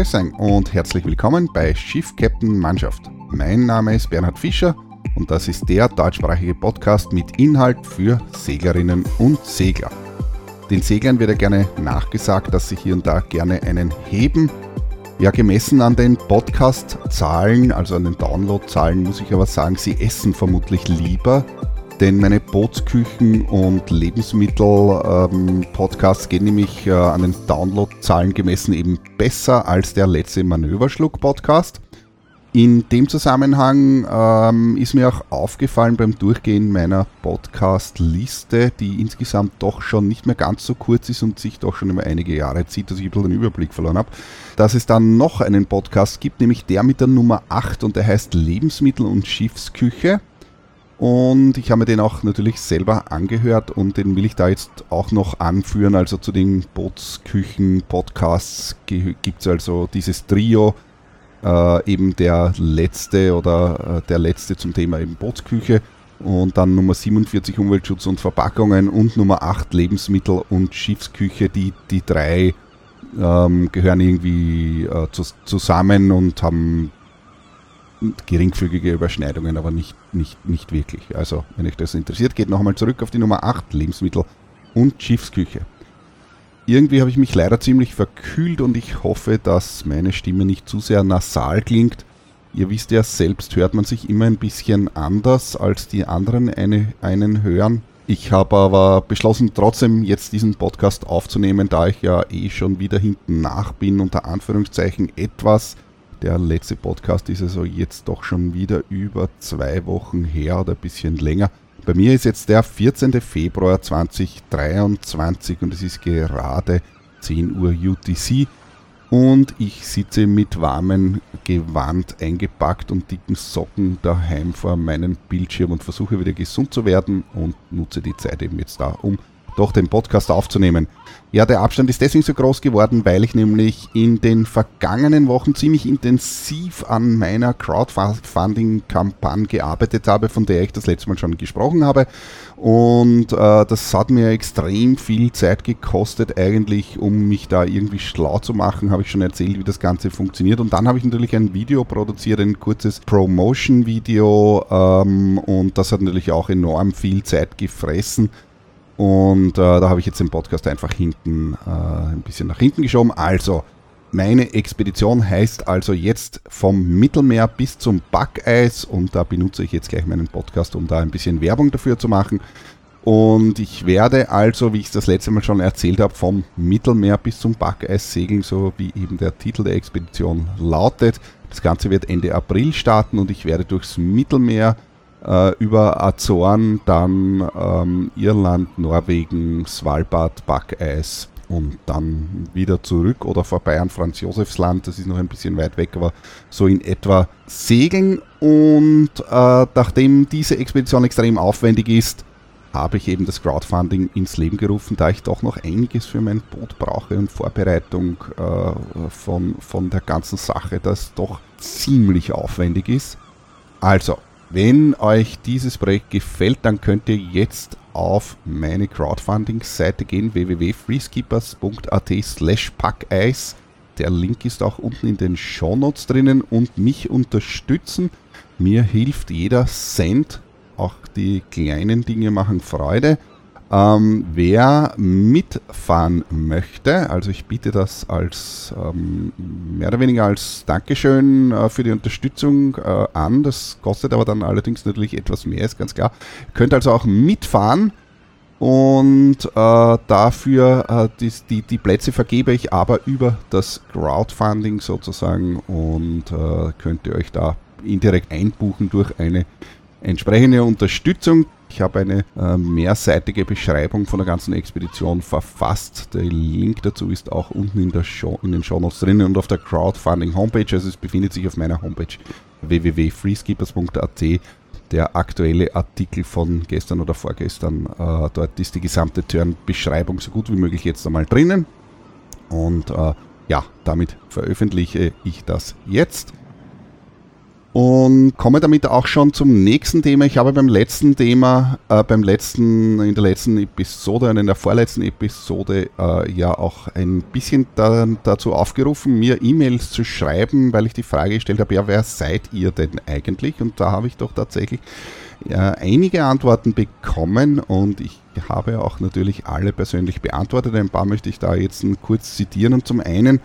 Grüß euch und herzlich willkommen bei Schiff Captain Mannschaft. Mein Name ist Bernhard Fischer und das ist der deutschsprachige Podcast mit Inhalt für Seglerinnen und Segler. Den Seglern wird ja gerne nachgesagt, dass sie hier und da gerne einen heben. Ja, gemessen an den Podcast-Zahlen, also an den Download-Zahlen, muss ich aber sagen, sie essen vermutlich lieber, denn meine Bootsküchen- und Lebensmittel-Podcasts ähm, gehen nämlich äh, an den Downloadzahlen gemessen eben besser als der letzte Manöverschluck-Podcast. In dem Zusammenhang ähm, ist mir auch aufgefallen beim Durchgehen meiner Podcast-Liste, die insgesamt doch schon nicht mehr ganz so kurz ist und sich doch schon über einige Jahre zieht, dass ich ein bisschen den Überblick verloren habe, dass es dann noch einen Podcast gibt, nämlich der mit der Nummer 8 und der heißt Lebensmittel- und Schiffsküche. Und ich habe mir den auch natürlich selber angehört und den will ich da jetzt auch noch anführen. Also zu den Bootsküchen-Podcasts gibt es also dieses Trio, äh, eben der letzte oder äh, der letzte zum Thema eben Bootsküche und dann Nummer 47 Umweltschutz und Verpackungen und Nummer 8 Lebensmittel und Schiffsküche. Die, die drei ähm, gehören irgendwie äh, zu, zusammen und haben geringfügige Überschneidungen, aber nicht, nicht, nicht wirklich. Also, wenn euch das interessiert, geht nochmal zurück auf die Nummer 8, Lebensmittel und Schiffsküche. Irgendwie habe ich mich leider ziemlich verkühlt und ich hoffe, dass meine Stimme nicht zu sehr nasal klingt. Ihr wisst ja, selbst hört man sich immer ein bisschen anders, als die anderen eine, einen hören. Ich habe aber beschlossen, trotzdem jetzt diesen Podcast aufzunehmen, da ich ja eh schon wieder hinten nach bin, unter Anführungszeichen etwas der letzte Podcast ist also jetzt doch schon wieder über zwei Wochen her oder ein bisschen länger. Bei mir ist jetzt der 14. Februar 2023 und es ist gerade 10 Uhr UTC und ich sitze mit warmem Gewand eingepackt und dicken Socken daheim vor meinem Bildschirm und versuche wieder gesund zu werden und nutze die Zeit eben jetzt da, um doch den Podcast aufzunehmen. Ja, der Abstand ist deswegen so groß geworden, weil ich nämlich in den vergangenen Wochen ziemlich intensiv an meiner Crowdfunding-Kampagne gearbeitet habe, von der ich das letzte Mal schon gesprochen habe. Und äh, das hat mir extrem viel Zeit gekostet, eigentlich, um mich da irgendwie schlau zu machen. Habe ich schon erzählt, wie das Ganze funktioniert. Und dann habe ich natürlich ein Video produziert, ein kurzes Promotion-Video. Ähm, und das hat natürlich auch enorm viel Zeit gefressen. Und äh, da habe ich jetzt den Podcast einfach hinten, äh, ein bisschen nach hinten geschoben. Also, meine Expedition heißt also jetzt vom Mittelmeer bis zum Backeis und da benutze ich jetzt gleich meinen Podcast, um da ein bisschen Werbung dafür zu machen. Und ich werde also, wie ich es das letzte Mal schon erzählt habe, vom Mittelmeer bis zum Backeis segeln, so wie eben der Titel der Expedition lautet. Das Ganze wird Ende April starten und ich werde durchs Mittelmeer äh, über Azoren, dann ähm, Irland, Norwegen, Svalbard, Backeis und dann wieder zurück oder vorbei an Franz Josefsland, das ist noch ein bisschen weit weg, aber so in etwa segeln. Und äh, nachdem diese Expedition extrem aufwendig ist, habe ich eben das Crowdfunding ins Leben gerufen, da ich doch noch einiges für mein Boot brauche und Vorbereitung äh, von, von der ganzen Sache, das doch ziemlich aufwendig ist. Also, wenn euch dieses Projekt gefällt, dann könnt ihr jetzt auf meine Crowdfunding-Seite gehen, www.freeskippers.at slash packeis. Der Link ist auch unten in den Shownotes drinnen und mich unterstützen. Mir hilft jeder Cent. Auch die kleinen Dinge machen Freude. Ähm, wer mitfahren möchte, also ich biete das als ähm, mehr oder weniger als Dankeschön äh, für die Unterstützung äh, an. Das kostet aber dann allerdings natürlich etwas mehr, ist ganz klar. Ihr könnt also auch mitfahren und äh, dafür äh, die, die, die, Plätze vergebe ich aber über das Crowdfunding sozusagen und äh, könnt ihr euch da indirekt einbuchen durch eine entsprechende Unterstützung. Ich habe eine äh, mehrseitige Beschreibung von der ganzen Expedition verfasst. Der Link dazu ist auch unten in, der Show, in den Show Notes drin und auf der Crowdfunding Homepage. Also es befindet sich auf meiner Homepage www.freeskippers.at der aktuelle Artikel von gestern oder vorgestern. Äh, dort ist die gesamte Turn-Beschreibung so gut wie möglich jetzt einmal drinnen. Und äh, ja, damit veröffentliche ich das jetzt. Und komme damit auch schon zum nächsten Thema. Ich habe beim letzten Thema, äh, beim letzten, in der letzten Episode und in der vorletzten Episode äh, ja auch ein bisschen da, dazu aufgerufen, mir E-Mails zu schreiben, weil ich die Frage gestellt habe, ja, wer seid ihr denn eigentlich? Und da habe ich doch tatsächlich ja, einige Antworten bekommen und ich habe auch natürlich alle persönlich beantwortet. Ein paar möchte ich da jetzt kurz zitieren. Und zum einen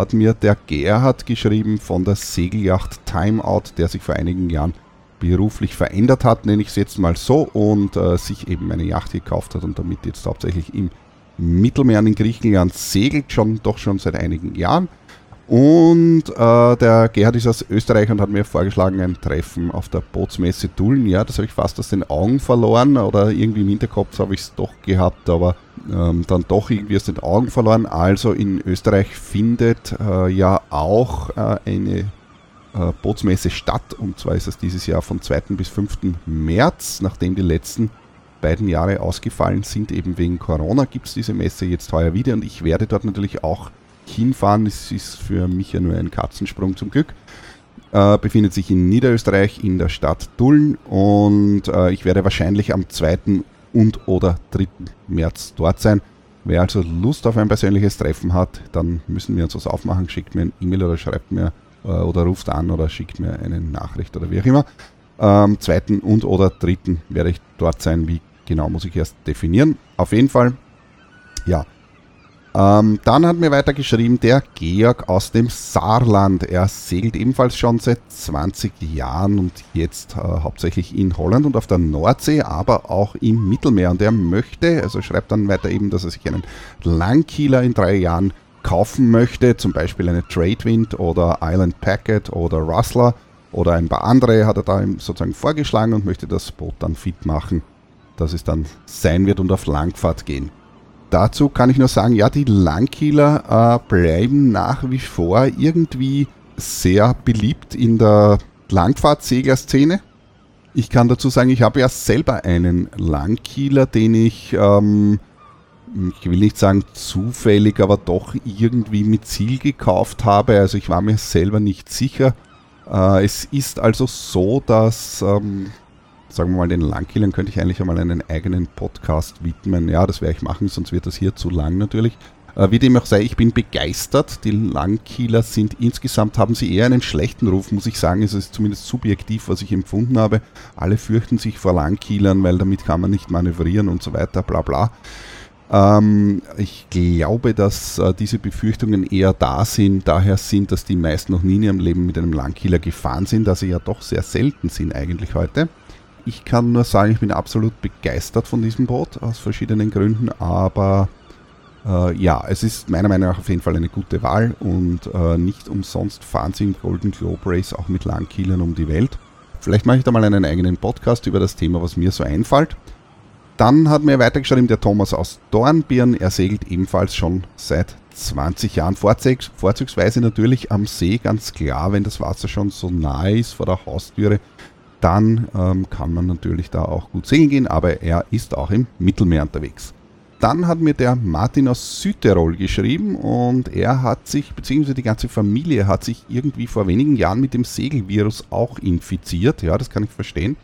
hat mir der Gerhard geschrieben von der Segelyacht Timeout, der sich vor einigen Jahren beruflich verändert hat, nenne ich es jetzt mal so, und äh, sich eben eine Yacht gekauft hat und damit jetzt hauptsächlich im Mittelmeer in Griechenland segelt, schon doch schon seit einigen Jahren. Und äh, der Gerhard ist aus Österreich und hat mir vorgeschlagen, ein Treffen auf der Bootsmesse Dullen. Ja, das habe ich fast aus den Augen verloren oder irgendwie im Hinterkopf habe ich es doch gehabt, aber ähm, dann doch irgendwie aus den Augen verloren. Also in Österreich findet äh, ja auch äh, eine äh, Bootsmesse statt und zwar ist es dieses Jahr von 2. bis 5. März, nachdem die letzten beiden Jahre ausgefallen sind, eben wegen Corona, gibt es diese Messe jetzt heuer wieder und ich werde dort natürlich auch hinfahren. Es ist für mich ja nur ein Katzensprung zum Glück. Äh, befindet sich in Niederösterreich in der Stadt Dullen und äh, ich werde wahrscheinlich am 2. und oder 3. März dort sein. Wer also Lust auf ein persönliches Treffen hat, dann müssen wir uns was aufmachen. Schickt mir ein E-Mail oder schreibt mir äh, oder ruft an oder schickt mir eine Nachricht oder wie auch immer. Am 2. und oder 3. werde ich dort sein. Wie genau muss ich erst definieren. Auf jeden Fall, ja, ähm, dann hat mir weiter geschrieben der Georg aus dem Saarland. Er segelt ebenfalls schon seit 20 Jahren und jetzt äh, hauptsächlich in Holland und auf der Nordsee, aber auch im Mittelmeer. Und er möchte, also schreibt dann weiter eben, dass er sich einen Langkieler in drei Jahren kaufen möchte, zum Beispiel eine Tradewind oder Island Packet oder Rustler oder ein paar andere hat er da sozusagen vorgeschlagen und möchte das Boot dann fit machen, dass es dann sein wird und auf Langfahrt gehen dazu kann ich nur sagen, ja, die Langkieler äh, bleiben nach wie vor irgendwie sehr beliebt in der Langfahrtsegler-Szene. Ich kann dazu sagen, ich habe ja selber einen Langkieler, den ich, ähm, ich will nicht sagen zufällig, aber doch irgendwie mit Ziel gekauft habe. Also ich war mir selber nicht sicher. Äh, es ist also so, dass ähm, sagen wir mal, den Langkillern könnte ich eigentlich einmal einen eigenen Podcast widmen. Ja, das werde ich machen, sonst wird das hier zu lang natürlich. Äh, wie dem auch sei, ich bin begeistert. Die Langkieler sind insgesamt, haben sie eher einen schlechten Ruf, muss ich sagen. Es ist zumindest subjektiv, was ich empfunden habe. Alle fürchten sich vor Langkielern, weil damit kann man nicht manövrieren und so weiter, bla bla. Ähm, ich glaube, dass äh, diese Befürchtungen eher da sind, daher sind, dass die meisten noch nie in ihrem Leben mit einem Langkieler gefahren sind, da sie ja doch sehr selten sind eigentlich heute. Ich kann nur sagen, ich bin absolut begeistert von diesem Boot aus verschiedenen Gründen, aber äh, ja, es ist meiner Meinung nach auf jeden Fall eine gute Wahl und äh, nicht umsonst fahren sie im Golden Globe Race auch mit Langkielern um die Welt. Vielleicht mache ich da mal einen eigenen Podcast über das Thema, was mir so einfällt. Dann hat mir weitergeschrieben der Thomas aus Dornbirn. Er segelt ebenfalls schon seit 20 Jahren, vorzugs vorzugsweise natürlich am See, ganz klar, wenn das Wasser schon so nahe ist vor der Haustüre, dann ähm, kann man natürlich da auch gut segeln gehen, aber er ist auch im Mittelmeer unterwegs. Dann hat mir der Martin aus Südtirol geschrieben und er hat sich, beziehungsweise die ganze Familie hat sich irgendwie vor wenigen Jahren mit dem Segelvirus auch infiziert. Ja, das kann ich verstehen.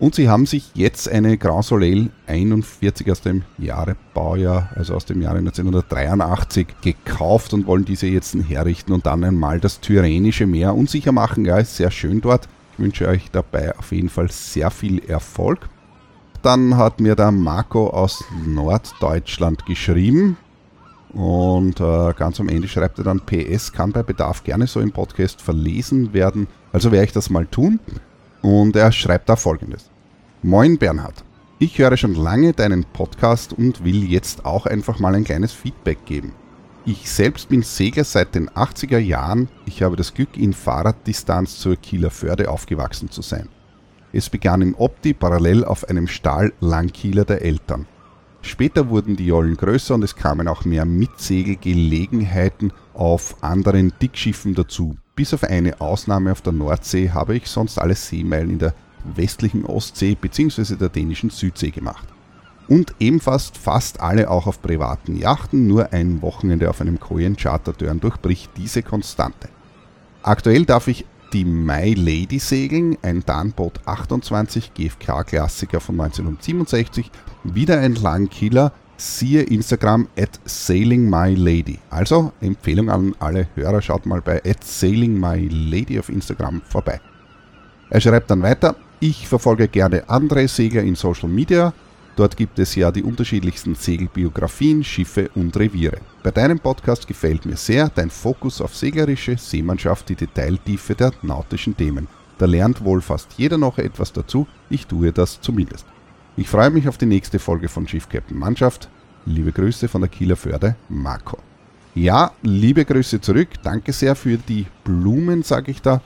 Und sie haben sich jetzt eine Grand Soleil 41 aus dem Jahre Baujahr, also aus dem Jahre 1983, gekauft und wollen diese jetzt herrichten und dann einmal das Tyrrhenische Meer unsicher machen. Ja, ist sehr schön dort. Ich wünsche euch dabei auf jeden Fall sehr viel Erfolg. Dann hat mir der Marco aus Norddeutschland geschrieben. Und äh, ganz am Ende schreibt er dann, PS kann bei Bedarf gerne so im Podcast verlesen werden. Also werde ich das mal tun. Und er schreibt da folgendes. Moin Bernhard. Ich höre schon lange deinen Podcast und will jetzt auch einfach mal ein kleines Feedback geben. Ich selbst bin Segler seit den 80er Jahren. Ich habe das Glück, in Fahrraddistanz zur Kieler Förde aufgewachsen zu sein. Es begann im Opti parallel auf einem Stahl-Langkieler der Eltern. Später wurden die Jollen größer und es kamen auch mehr Mitsegelgelegenheiten auf anderen Dickschiffen dazu. Bis auf eine Ausnahme auf der Nordsee habe ich sonst alle Seemeilen in der westlichen Ostsee bzw. der dänischen Südsee gemacht und ebenfalls fast alle auch auf privaten Yachten, nur ein Wochenende auf einem Kojen Chartertörn durchbricht diese Konstante. Aktuell darf ich die My Lady segeln, ein Danboot 28 GFK-Klassiker von 1967, wieder ein Langkiller, siehe Instagram at sailingmylady. Also Empfehlung an alle Hörer, schaut mal bei at sailingmylady auf Instagram vorbei. Er schreibt dann weiter, ich verfolge gerne andere Segler in Social Media, Dort gibt es ja die unterschiedlichsten Segelbiografien, Schiffe und Reviere. Bei deinem Podcast gefällt mir sehr dein Fokus auf seglerische Seemannschaft, die Detailtiefe der nautischen Themen. Da lernt wohl fast jeder noch etwas dazu, ich tue das zumindest. Ich freue mich auf die nächste Folge von Schiff Captain Mannschaft. Liebe Grüße von der Kieler Förde, Marco. Ja, liebe Grüße zurück. Danke sehr für die Blumen, sage ich da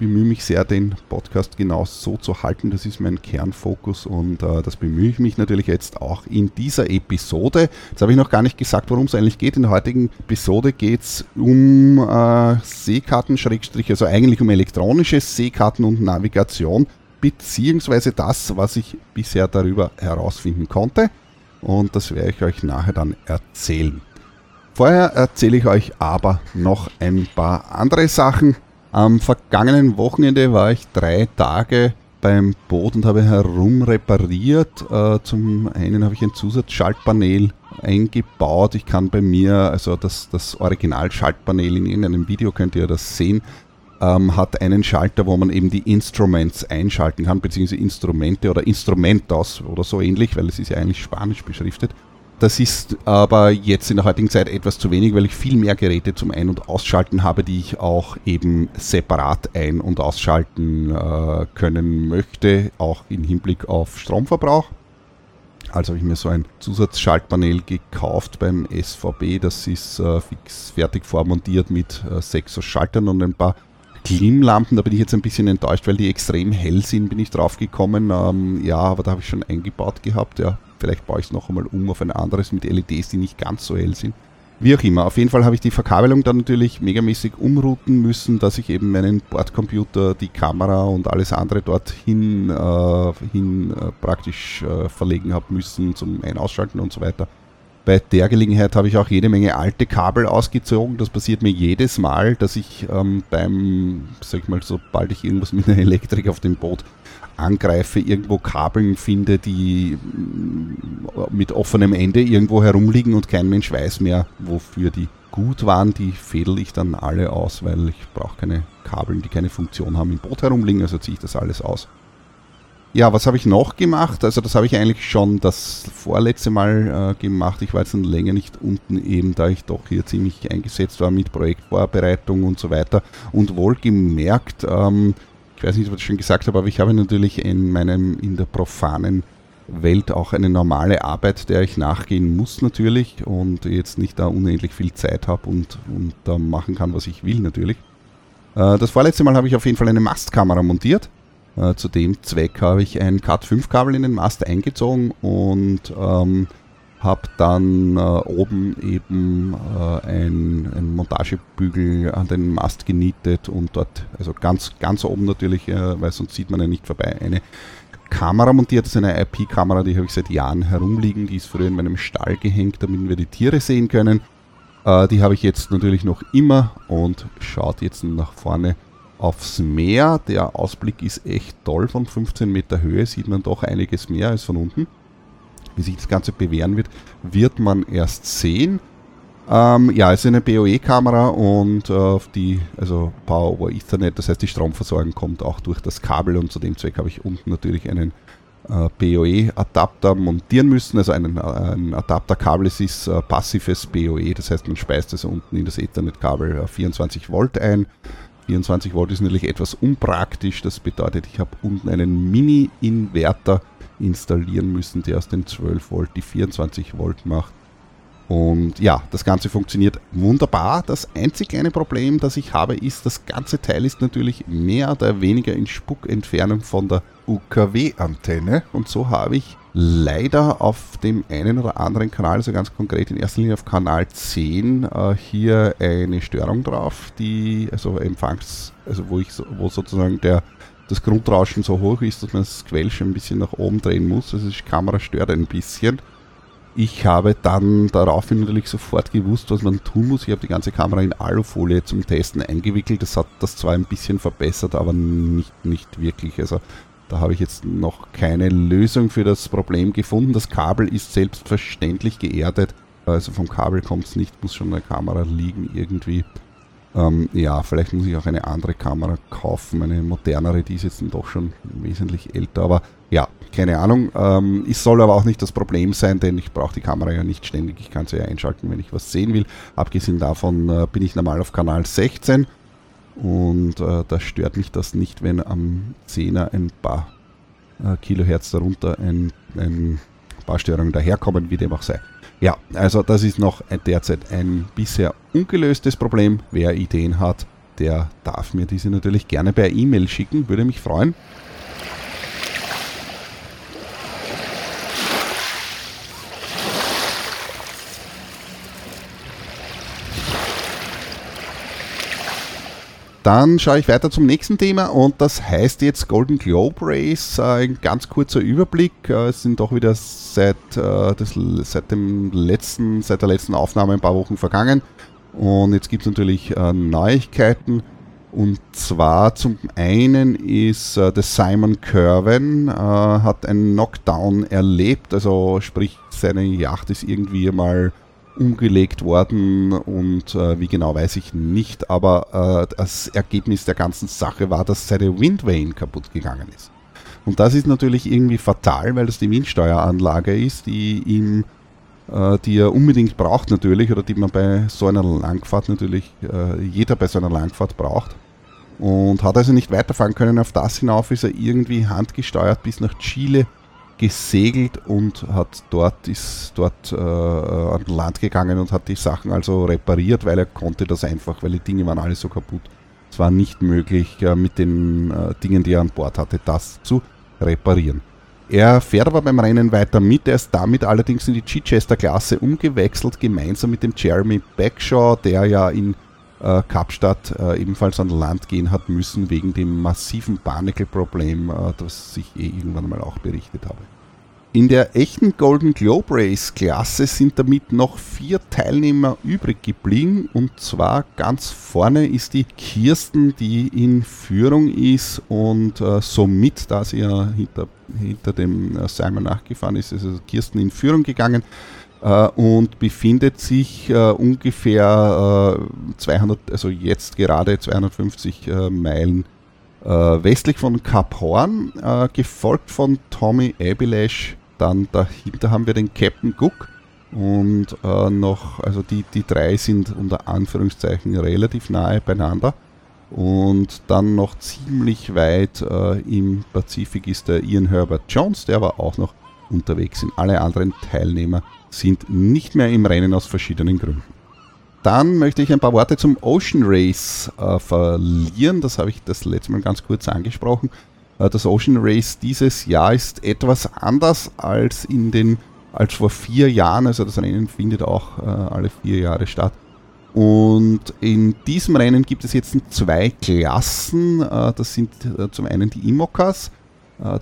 bemühe mich sehr, den Podcast genau so zu halten. Das ist mein Kernfokus und äh, das bemühe ich mich natürlich jetzt auch in dieser Episode. Jetzt habe ich noch gar nicht gesagt, worum es eigentlich geht. In der heutigen Episode geht es um äh, Seekarten, also eigentlich um elektronische Seekarten und Navigation, beziehungsweise das, was ich bisher darüber herausfinden konnte. Und das werde ich euch nachher dann erzählen. Vorher erzähle ich euch aber noch ein paar andere Sachen. Am vergangenen Wochenende war ich drei Tage beim Boot und habe herumrepariert. Äh, zum einen habe ich ein Zusatzschaltpanel eingebaut. Ich kann bei mir, also das, das Original-Schaltpanel in irgendeinem Video könnt ihr das sehen, ähm, hat einen Schalter, wo man eben die Instruments einschalten kann, beziehungsweise Instrumente oder Instrumentos oder so ähnlich, weil es ist ja eigentlich spanisch beschriftet. Das ist aber jetzt in der heutigen Zeit etwas zu wenig, weil ich viel mehr Geräte zum Ein- und Ausschalten habe, die ich auch eben separat ein- und ausschalten äh, können möchte, auch im Hinblick auf Stromverbrauch. Also habe ich mir so ein Zusatzschaltpanel gekauft beim SVB. Das ist äh, fix fertig vormontiert mit äh, sechs Schaltern und ein paar Klimmlampen. Da bin ich jetzt ein bisschen enttäuscht, weil die extrem hell sind, bin ich drauf gekommen. Ähm, ja, aber da habe ich schon eingebaut gehabt. Ja, Vielleicht baue ich es noch einmal um auf ein anderes mit LEDs, die nicht ganz so hell sind. Wie auch immer, auf jeden Fall habe ich die Verkabelung dann natürlich megamäßig umrouten müssen, dass ich eben meinen Bordcomputer, die Kamera und alles andere dorthin äh, hin, äh, praktisch äh, verlegen habe müssen zum Ein-Ausschalten und so weiter. Bei der Gelegenheit habe ich auch jede Menge alte Kabel ausgezogen. Das passiert mir jedes Mal, dass ich ähm, beim, sag ich mal, sobald ich irgendwas mit einer Elektrik auf dem Boot angreife, irgendwo Kabeln finde, die mm, mit offenem Ende irgendwo herumliegen und kein Mensch weiß mehr, wofür die gut waren. Die fädel ich dann alle aus, weil ich brauche keine Kabeln, die keine Funktion haben, im Boot herumliegen, also ziehe ich das alles aus. Ja, was habe ich noch gemacht? Also das habe ich eigentlich schon das vorletzte Mal äh, gemacht. Ich war jetzt länger nicht unten eben, da ich doch hier ziemlich eingesetzt war mit Projektvorbereitung und so weiter. Und wohlgemerkt, ähm, ich weiß nicht, ob ich schon gesagt habe, aber ich habe natürlich in meinem, in der profanen Welt auch eine normale Arbeit, der ich nachgehen muss natürlich und jetzt nicht da unendlich viel Zeit habe und, und da machen kann, was ich will natürlich. Äh, das vorletzte Mal habe ich auf jeden Fall eine Mastkamera montiert. Äh, zu dem Zweck habe ich ein Cat5-Kabel in den Mast eingezogen und ähm, habe dann äh, oben eben äh, ein, ein, Montagebügel an den Mast genietet und dort, also ganz, ganz oben natürlich, äh, weil sonst sieht man ja nicht vorbei, eine Kamera montiert. Das ist eine IP-Kamera, die habe ich seit Jahren herumliegen. Die ist früher in meinem Stall gehängt, damit wir die Tiere sehen können. Äh, die habe ich jetzt natürlich noch immer und schaut jetzt nach vorne aufs Meer. Der Ausblick ist echt toll. Von 15 Meter Höhe sieht man doch einiges mehr als von unten. Wie sich das Ganze bewähren wird, wird man erst sehen. Ähm, ja, es ist eine BOE-Kamera und äh, die, also Power over Ethernet, das heißt die Stromversorgung kommt auch durch das Kabel und zu dem Zweck habe ich unten natürlich einen äh, BOE-Adapter montieren müssen, also einen, äh, ein Adapterkabel, es ist äh, passives BOE, das heißt man speist es unten in das Ethernet-Kabel 24 äh, Volt ein. 24 Volt ist natürlich etwas unpraktisch, das bedeutet, ich habe unten einen Mini-Inverter installieren müssen, der aus den 12 Volt die 24 Volt macht. Und ja, das Ganze funktioniert wunderbar. Das einzig kleine Problem, das ich habe, ist, das ganze Teil ist natürlich mehr oder weniger in Spuckentfernung von der UKW-Antenne. Und so habe ich leider auf dem einen oder anderen Kanal, also ganz konkret in erster Linie auf Kanal 10, äh, hier eine Störung drauf, die, also Empfangs, also wo ich wo sozusagen der das Grundrauschen so hoch ist, dass man das Quell schon ein bisschen nach oben drehen muss. Also die Kamera stört ein bisschen. Ich habe dann daraufhin natürlich sofort gewusst, was man tun muss. Ich habe die ganze Kamera in Alufolie zum Testen eingewickelt. Das hat das zwar ein bisschen verbessert, aber nicht, nicht wirklich. Also da habe ich jetzt noch keine Lösung für das Problem gefunden. Das Kabel ist selbstverständlich geerdet. Also vom Kabel kommt es nicht, muss schon eine Kamera liegen irgendwie. Ähm, ja, vielleicht muss ich auch eine andere Kamera kaufen, eine modernere, die ist jetzt doch schon wesentlich älter, aber ja, keine Ahnung. Ähm, es soll aber auch nicht das Problem sein, denn ich brauche die Kamera ja nicht ständig. Ich kann sie ja einschalten, wenn ich was sehen will. Abgesehen davon äh, bin ich normal auf Kanal 16 und äh, da stört mich das nicht, wenn am 10er ein paar äh, Kilohertz darunter ein, ein paar Störungen daherkommen, wie dem auch sei. Ja, also das ist noch derzeit ein bisher ungelöstes Problem. Wer Ideen hat, der darf mir diese natürlich gerne per E-Mail schicken, würde mich freuen. Dann schaue ich weiter zum nächsten Thema und das heißt jetzt Golden Globe Race. Äh, ein ganz kurzer Überblick. Äh, es sind doch wieder seit, äh, das, seit, dem letzten, seit der letzten Aufnahme ein paar Wochen vergangen. Und jetzt gibt es natürlich Neuigkeiten. Und zwar zum einen ist der Simon Kerwin hat einen Knockdown erlebt, also sprich seine Yacht ist irgendwie mal umgelegt worden und äh, wie genau weiß ich nicht, aber äh, das Ergebnis der ganzen Sache war, dass seine Windvane kaputt gegangen ist. Und das ist natürlich irgendwie fatal, weil das die Windsteueranlage ist, die ihm, äh, die er unbedingt braucht natürlich oder die man bei so einer Langfahrt natürlich, äh, jeder bei so einer Langfahrt braucht. Und hat also nicht weiterfahren können. Auf das hinauf ist er irgendwie handgesteuert bis nach Chile gesegelt und hat dort, ist dort äh, an Land gegangen und hat die Sachen also repariert, weil er konnte das einfach, weil die Dinge waren alle so kaputt. Es war nicht möglich, äh, mit den äh, Dingen, die er an Bord hatte, das zu reparieren. Er fährt aber beim Rennen weiter mit, er ist damit allerdings in die Chichester-Klasse umgewechselt, gemeinsam mit dem Jeremy Backshaw, der ja in äh, Kapstadt äh, ebenfalls an Land gehen hat müssen wegen dem massiven Barnacle-Problem, äh, das ich eh irgendwann mal auch berichtet habe. In der echten Golden Globe Race Klasse sind damit noch vier Teilnehmer übrig geblieben und zwar ganz vorne ist die Kirsten, die in Führung ist und äh, somit, da sie ja hinter, hinter dem äh, Simon nachgefahren ist, ist also Kirsten in Führung gegangen äh, und befindet sich äh, ungefähr äh, 200, also jetzt gerade 250 äh, Meilen äh, westlich von Kap Horn, äh, gefolgt von Tommy Abilash. Dann dahinter haben wir den Captain Cook und noch, also die, die drei sind unter Anführungszeichen relativ nahe beieinander. Und dann noch ziemlich weit im Pazifik ist der Ian Herbert Jones, der aber auch noch unterwegs sind. Alle anderen Teilnehmer sind nicht mehr im Rennen aus verschiedenen Gründen. Dann möchte ich ein paar Worte zum Ocean Race äh, verlieren. Das habe ich das letzte Mal ganz kurz angesprochen. Äh, das Ocean Race dieses Jahr ist etwas anders als in den als vor vier Jahren. Also das Rennen findet auch äh, alle vier Jahre statt. Und in diesem Rennen gibt es jetzt zwei Klassen. Äh, das sind zum einen die Imokas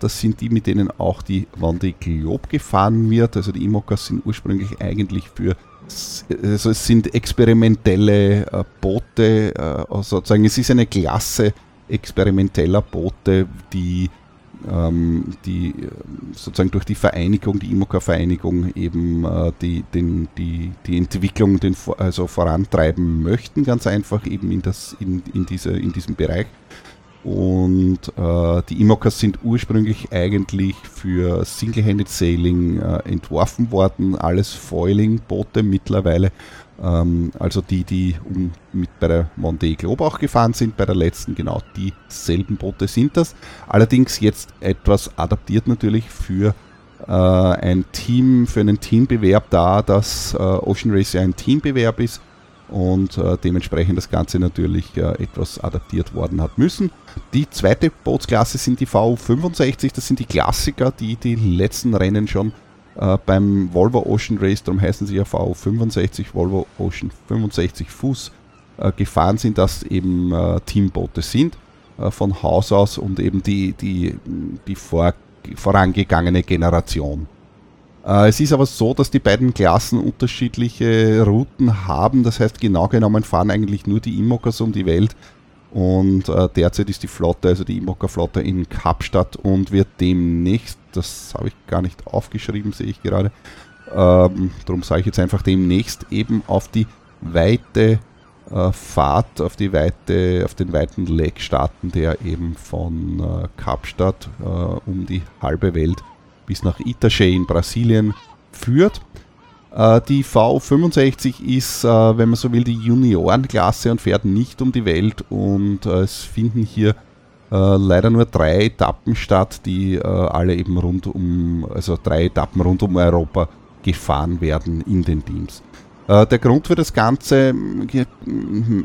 das sind die, mit denen auch die Vendée Globe gefahren wird. Also die Imokas sind ursprünglich eigentlich für also es sind experimentelle Boote, sozusagen es ist eine Klasse experimenteller Boote, die, ähm, die sozusagen durch die Vereinigung, die Imoca-Vereinigung eben die, den, die, die Entwicklung den, also vorantreiben möchten, ganz einfach eben in, das, in, in, diese, in diesem Bereich. Und äh, die Imokas sind ursprünglich eigentlich für Single-Handed Sailing äh, entworfen worden, alles Foiling-Boote mittlerweile. Ähm, also die, die um, mit bei der Monday Globe auch gefahren sind, bei der letzten genau dieselben Boote sind das. Allerdings jetzt etwas adaptiert natürlich für äh, ein Team, für einen Teambewerb da, dass äh, Ocean Race ja ein Teambewerb ist und äh, dementsprechend das Ganze natürlich äh, etwas adaptiert worden hat müssen. Die zweite Bootsklasse sind die VU65, das sind die Klassiker, die die letzten Rennen schon äh, beim Volvo Ocean Race, darum heißen sie ja VU65, Volvo Ocean 65 Fuß, äh, gefahren sind, dass eben äh, Teamboote sind äh, von Haus aus und eben die, die, die vor, vorangegangene Generation Äh, es ist aber so, dass die beiden Klassen unterschiedliche Routen haben. Das heißt, genau genommen fahren eigentlich nur die Immokers um die Welt. Und äh, derzeit ist die Flotte, also die Immoker-Flotte in Kapstadt und wird demnächst, das habe ich gar nicht aufgeschrieben, sehe ich gerade, ähm, darum sage ich jetzt einfach demnächst eben auf die weite äh, Fahrt, auf die weite, auf den weiten Leg starten, der eben von äh, Kapstadt äh, um die halbe Welt bis nach Itaché in Brasilien führt. Äh, die V65 ist, äh, wenn man so will, die Juniorenklasse und fährt nicht um die Welt und äh, es finden hier leider nur drei Etappen statt, die alle eben rund um, also drei Etappen rund um Europa gefahren werden in den Teams. Der Grund für das Ganze,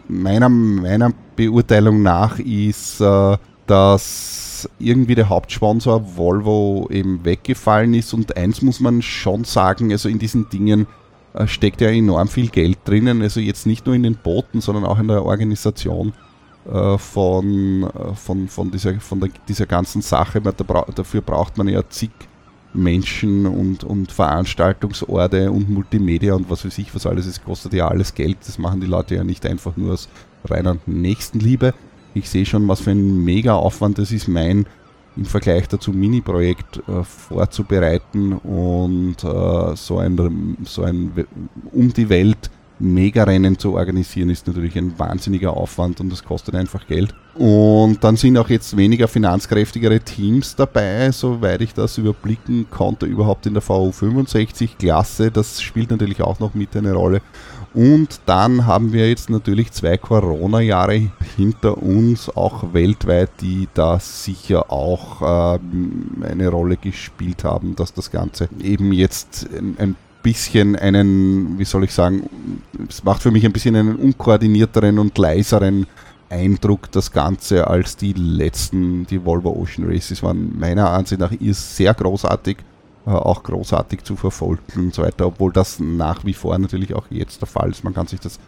meiner, meiner Beurteilung nach, ist, dass irgendwie der Hauptsponsor Volvo eben weggefallen ist. Und eins muss man schon sagen, also in diesen Dingen äh, steckt ja enorm viel Geld drinnen. Also jetzt nicht nur in den Booten, sondern auch in der Organisation äh, von, äh, von, von, dieser, von der, dieser ganzen Sache. Dafür braucht man ja zig Menschen und, und Veranstaltungsorte und Multimedia und was weiß ich, was alles. Es kostet ja alles Geld. Das machen die Leute ja nicht einfach nur aus reiner Nächstenliebe ich sehe schon, was für ein mega Aufwand das ist, mein im Vergleich dazu Mini-Projekt äh, vorzubereiten und äh, so ein, so ein um die Welt Mega-Rennen zu organisieren, ist natürlich ein wahnsinniger Aufwand und das kostet einfach Geld. Und dann sind auch jetzt weniger finanzkräftigere Teams dabei, soweit ich das überblicken konnte, überhaupt in der VU65-Klasse. Das spielt natürlich auch noch mit eine Rolle. Und dann haben wir jetzt natürlich zwei Corona-Jahre hinter uns, auch weltweit, die da sicher auch ähm, eine Rolle gespielt haben, dass das Ganze eben jetzt ein bisschen einen, wie soll ich sagen, es macht für mich ein bisschen einen unkoordinierteren und leiseren Eindruck, das Ganze, als die letzten, die Volvo Ocean Races waren meiner Ansicht nach sehr großartig äh, auch großartig zu verfolgen und so weiter, obwohl das nach wie vor natürlich auch jetzt der Fall ist. Man kann sich das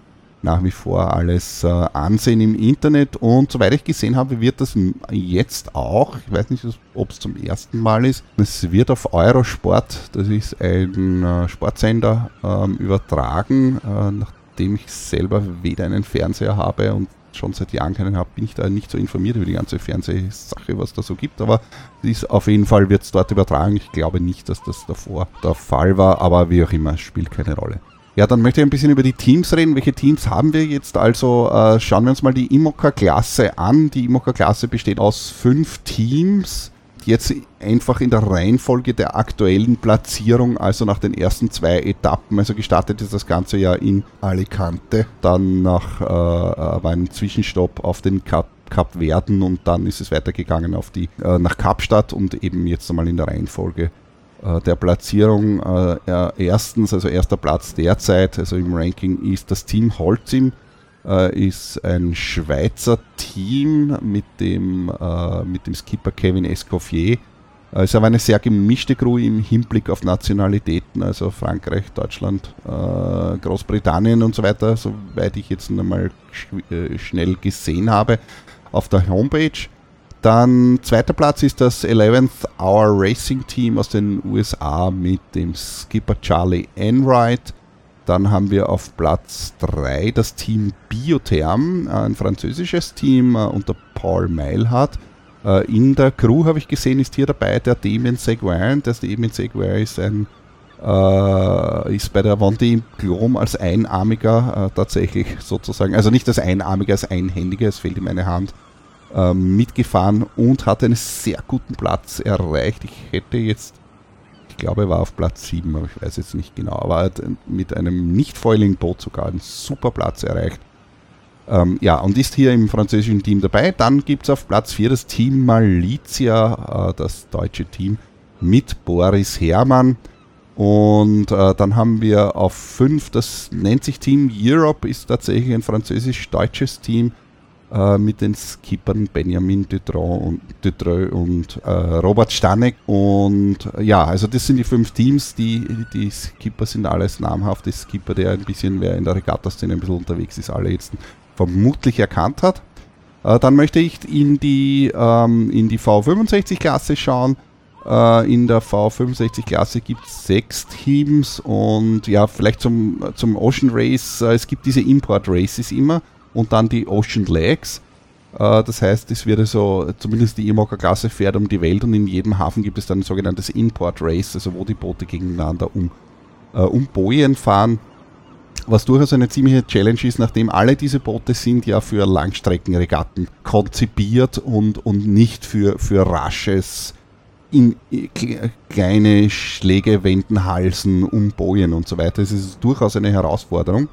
nach wie vor alles äh, ansehen im Internet und soweit ich gesehen habe, wird das jetzt auch, ich weiß nicht, ob es zum ersten Mal ist, es wird auf Eurosport, das ist ein äh, Sportsender, ähm, übertragen, äh, nachdem ich selber weder einen Fernseher habe und schon seit Jahren keinen habe, bin ich da nicht so informiert über die ganze Fernsehsache, was da so gibt. Aber ist auf jeden Fall wird es dort übertragen. Ich glaube nicht, dass das davor der Fall war, aber wie auch immer, spielt keine Rolle. Ja, dann möchte ich ein bisschen über die Teams reden. Welche Teams haben wir jetzt? Also äh, schauen wir uns mal die Imoca-Klasse an. Die Imoca-Klasse besteht aus fünf Teams jetzt einfach in der Reihenfolge der aktuellen Platzierung, also nach den ersten zwei Etappen. Also gestartet ist das Ganze ja in Alicante, dann nach äh, war ein Zwischenstopp auf den Kap Kap Verden und dann ist es weitergegangen auf die äh, nach Kapstadt und eben jetzt einmal in der Reihenfolge der Platzierung. Äh, erstens, also erster Platz derzeit, also im Ranking ist das Team Holzim äh, ist ein Schweizer Team mit dem, äh, mit dem Skipper Kevin Escoffier. Es ist aber eine sehr gemischte Crew im Hinblick auf Nationalitäten, also Frankreich, Deutschland, äh, Großbritannien und so weiter, soweit ich jetzt einmal sch äh, schnell gesehen habe auf der Homepage. Dann zweiter Platz ist das 11th Hour Racing Team aus den USA mit dem Skipper Charlie Enright. Dann haben wir auf Platz 3 das Team Biotherm, ein französisches Team äh, unter Paul Meilhardt. Äh, in der Crew habe ich gesehen, ist hier dabei der Damien Seguin. Der Damien Seguin ist ein äh, ist bei der Vendée Glom als Einarmiger äh, tatsächlich sozusagen, also nicht als Einarmiger, als Einhändiger, es fehlt ihm eine Hand, äh, mitgefahren und hat einen sehr guten Platz erreicht. Ich hätte jetzt ich glaube, er war auf Platz 7, aber ich weiß jetzt nicht genau. Aber er hat mit einem Nicht-Foiling-Boot sogar einen super Platz erreicht. Ähm, ja, und ist hier im französischen Team dabei. Dann gibt es auf Platz 4 das Team Malizia, äh, das deutsche Team mit Boris Herrmann. Und äh, dann haben wir auf 5, das nennt sich Team Europe, ist tatsächlich ein französisch-deutsches Team äh, mit den Skippern Benjamin Dutreux und, und äh, Robert Stanek. Und äh, ja, also das sind die fünf Teams. Die, die Skipper sind alles namhafte Skipper, der ein bisschen, wer in der Regatta-Szene ein bisschen unterwegs ist, alle jetzt vermutlich erkannt hat. Äh, dann möchte ich in die, ähm, die V65-Klasse schauen. Äh, in der V65-Klasse gibt es sechs Teams und ja, vielleicht zum, zum Ocean Race, äh, es gibt diese Import Races immer und dann die Ocean Legs. Äh, das heißt, es wird also, zumindest die E-Mocker-Klasse fährt um die Welt und in jedem Hafen gibt es dann ein sogenanntes Import Race, also wo die Boote gegeneinander um, äh, um Bojen fahren. Was durchaus eine ziemliche Challenge ist, nachdem alle diese Boote sind ja für Langstreckenregatten konzipiert und, und nicht für, für rasches in kleine Schläge wenden, Halsen, umbojen und so weiter. Es ist durchaus eine Herausforderung.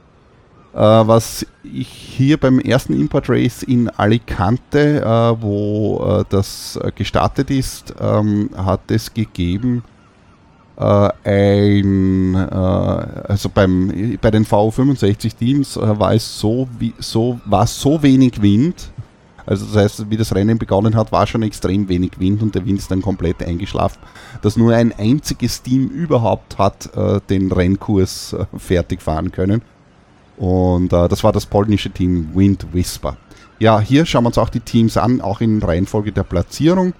Äh, was ich hier beim ersten Import Race in Alicante, äh, wo äh, das gestartet ist, ähm, hat es gegeben ein, also beim, bei den V65 Teams war es so, wie, so, war so wenig Wind, also das heißt, wie das Rennen begonnen hat, war schon extrem wenig Wind und der Wind ist dann komplett eingeschlafen, dass nur ein einziges Team überhaupt hat äh, den Rennkurs äh, fertig fahren können. Und äh, das war das polnische Team Wind Whisper. Ja, hier schauen wir uns auch die Teams an, auch in Reihenfolge der Platzierung.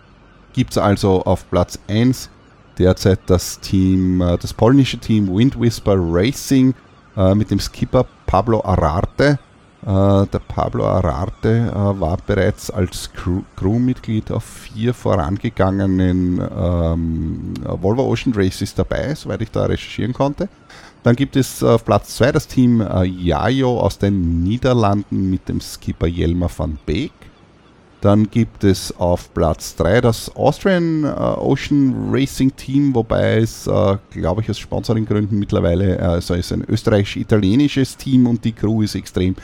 Gibt es also auf Platz 1 derzeit das Team, äh, das polnische Team Wind Whisper Racing äh, mit dem Skipper Pablo Ararte äh, der Pablo Ararte äh, war bereits als Crewmitglied auf vier vorangegangenen ähm, Volvo Ocean Races dabei, soweit ich da recherchieren konnte. Dann gibt es auf Platz 2 das Team äh, Jajo aus den Niederlanden mit dem Skipper Jelmer van Beek. Dann gibt es auf Platz 3 das Austrian äh, Ocean Racing Team, wobei es, äh, glaube ich, aus Sponsoringgründen mittlerweile, äh, also ist ein österreichisch-italienisches Team und die Crew ist extrem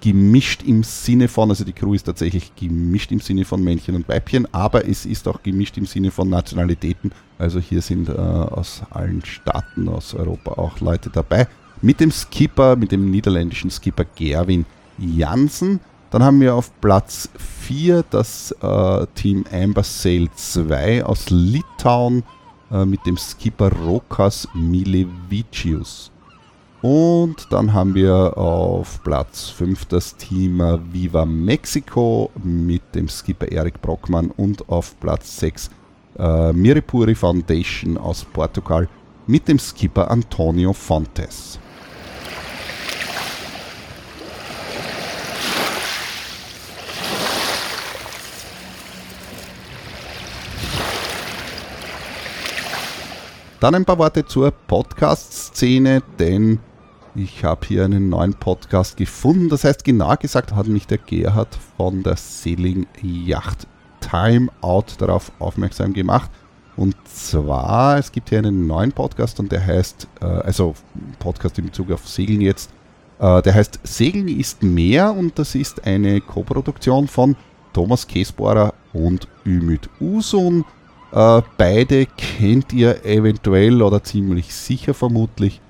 gemischt im Sinne von, also die Crew ist tatsächlich gemischt im Sinne von Männchen und Weibchen, aber es ist auch gemischt im Sinne von Nationalitäten. Also hier sind äh, aus allen Staaten aus Europa auch Leute dabei. Mit dem Skipper, mit dem niederländischen Skipper Gerwin Jansen. Dann haben wir auf Platz 4 das äh, Team Amber Sail 2 aus Litauen äh, mit dem Skipper Rokas Milevicius. Und dann haben wir auf Platz 5 das Team Viva Mexico mit dem Skipper Erik Brockmann und auf Platz 6 äh, Miripuri Foundation aus Portugal mit dem Skipper Antonio Fontes. Dann ein paar Worte zur Podcast-Szene, denn ich habe hier einen neuen Podcast gefunden. Das heißt, genau gesagt hat mich der Gerhard von der Sailing Yacht Time Out darauf aufmerksam gemacht. Und zwar, es gibt hier einen neuen Podcast und der heißt, äh, also Podcast in Bezug auf Segeln jetzt, äh, der heißt Segeln ist mehr und das ist eine Koproduktion von Thomas Käsbohrer und Ümit Usun. Äh, beide kennt ihr eventuell oder ziemlich sicher vermutlich.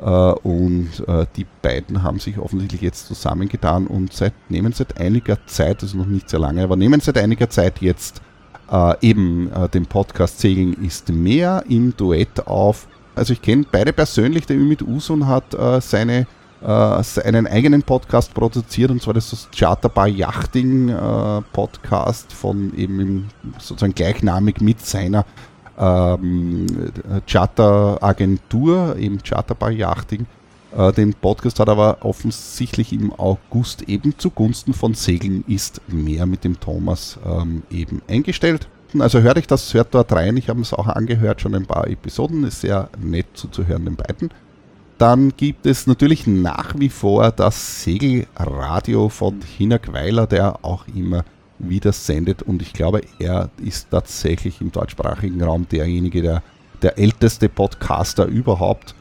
Äh, und äh, die beiden haben sich offensichtlich jetzt zusammengetan und seit, nehmen seit einiger Zeit, also noch nicht sehr lange, aber nehmen seit einiger Zeit jetzt äh, eben den Podcast Segeln ist mehr im Duett auf. Also ich kenne beide persönlich, der Ümit Usun hat seine einen eigenen Podcast produziert und zwar das, Charterbar Yachting Podcast von eben sozusagen gleichnamig mit seiner ähm, Charteragentur, eben Charterbar Yachting. Äh, den Podcast hat aber offensichtlich im August eben zugunsten von Segeln ist mehr mit dem Thomas ähm, eben eingestellt. Also hört euch das, hört dort rein. Ich habe es auch angehört, schon ein paar Episoden. Ist sehr nett zuzuhören, den beiden. Dann gibt es natürlich nach wie vor das Segelradio von Hinak Weiler, der auch immer wieder sendet. Und ich glaube, er ist tatsächlich im deutschsprachigen Raum derjenige, der, der älteste Podcaster überhaupt,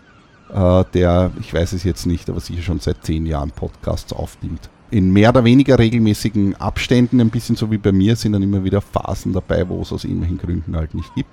äh, der, ich weiß es jetzt nicht, aber sicher schon seit zehn Jahren Podcasts aufnimmt. In mehr oder weniger regelmäßigen Abständen, ein bisschen so wie bei mir, sind dann immer wieder Phasen dabei, wo es aus irgendwelchen Gründen halt nicht gibt.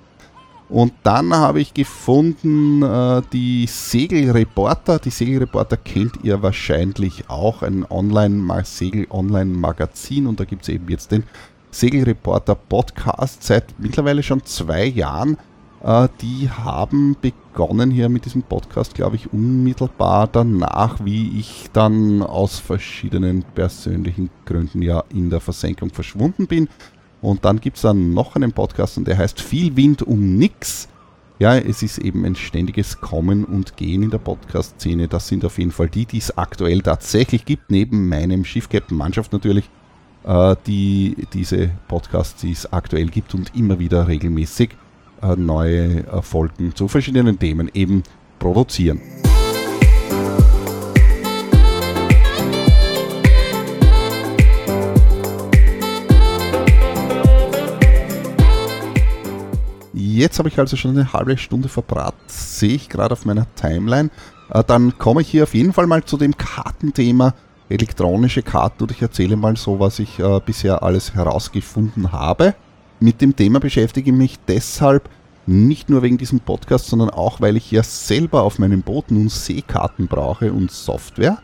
Und dann habe ich gefunden, äh, die Segelreporter. Die Segelreporter kennt ihr wahrscheinlich auch, ein Online Segel-Online-Magazin. Und da gibt es eben jetzt den Segelreporter Podcast seit mittlerweile schon zwei Jahren. Äh, die haben begonnen hier mit diesem Podcast, glaube ich, unmittelbar danach, wie ich dann aus verschiedenen persönlichen Gründen ja in der Versenkung verschwunden bin Und dann gibt es dann noch einen Podcast und der heißt Viel Wind um nix. Ja, es ist eben ein ständiges Kommen und Gehen in der Podcast-Szene. Das sind auf jeden Fall die, die es aktuell tatsächlich gibt, neben meinem Schiffcaptain-Mannschaft natürlich, äh, die diese Podcasts, die es aktuell gibt und immer wieder regelmäßig äh, neue äh, Folgen zu verschiedenen Themen eben produzieren. Jetzt habe ich also schon eine halbe Stunde verbraten, sehe ich gerade auf meiner Timeline. Äh, dann komme ich hier auf jeden Fall mal zu dem Kartenthema elektronische Karten und ich erzähle mal so, was ich äh, bisher alles herausgefunden habe. Mit dem Thema beschäftige ich mich deshalb nicht nur wegen diesem Podcast, sondern auch, weil ich ja selber auf meinem Boot nun Seekarten brauche und Software.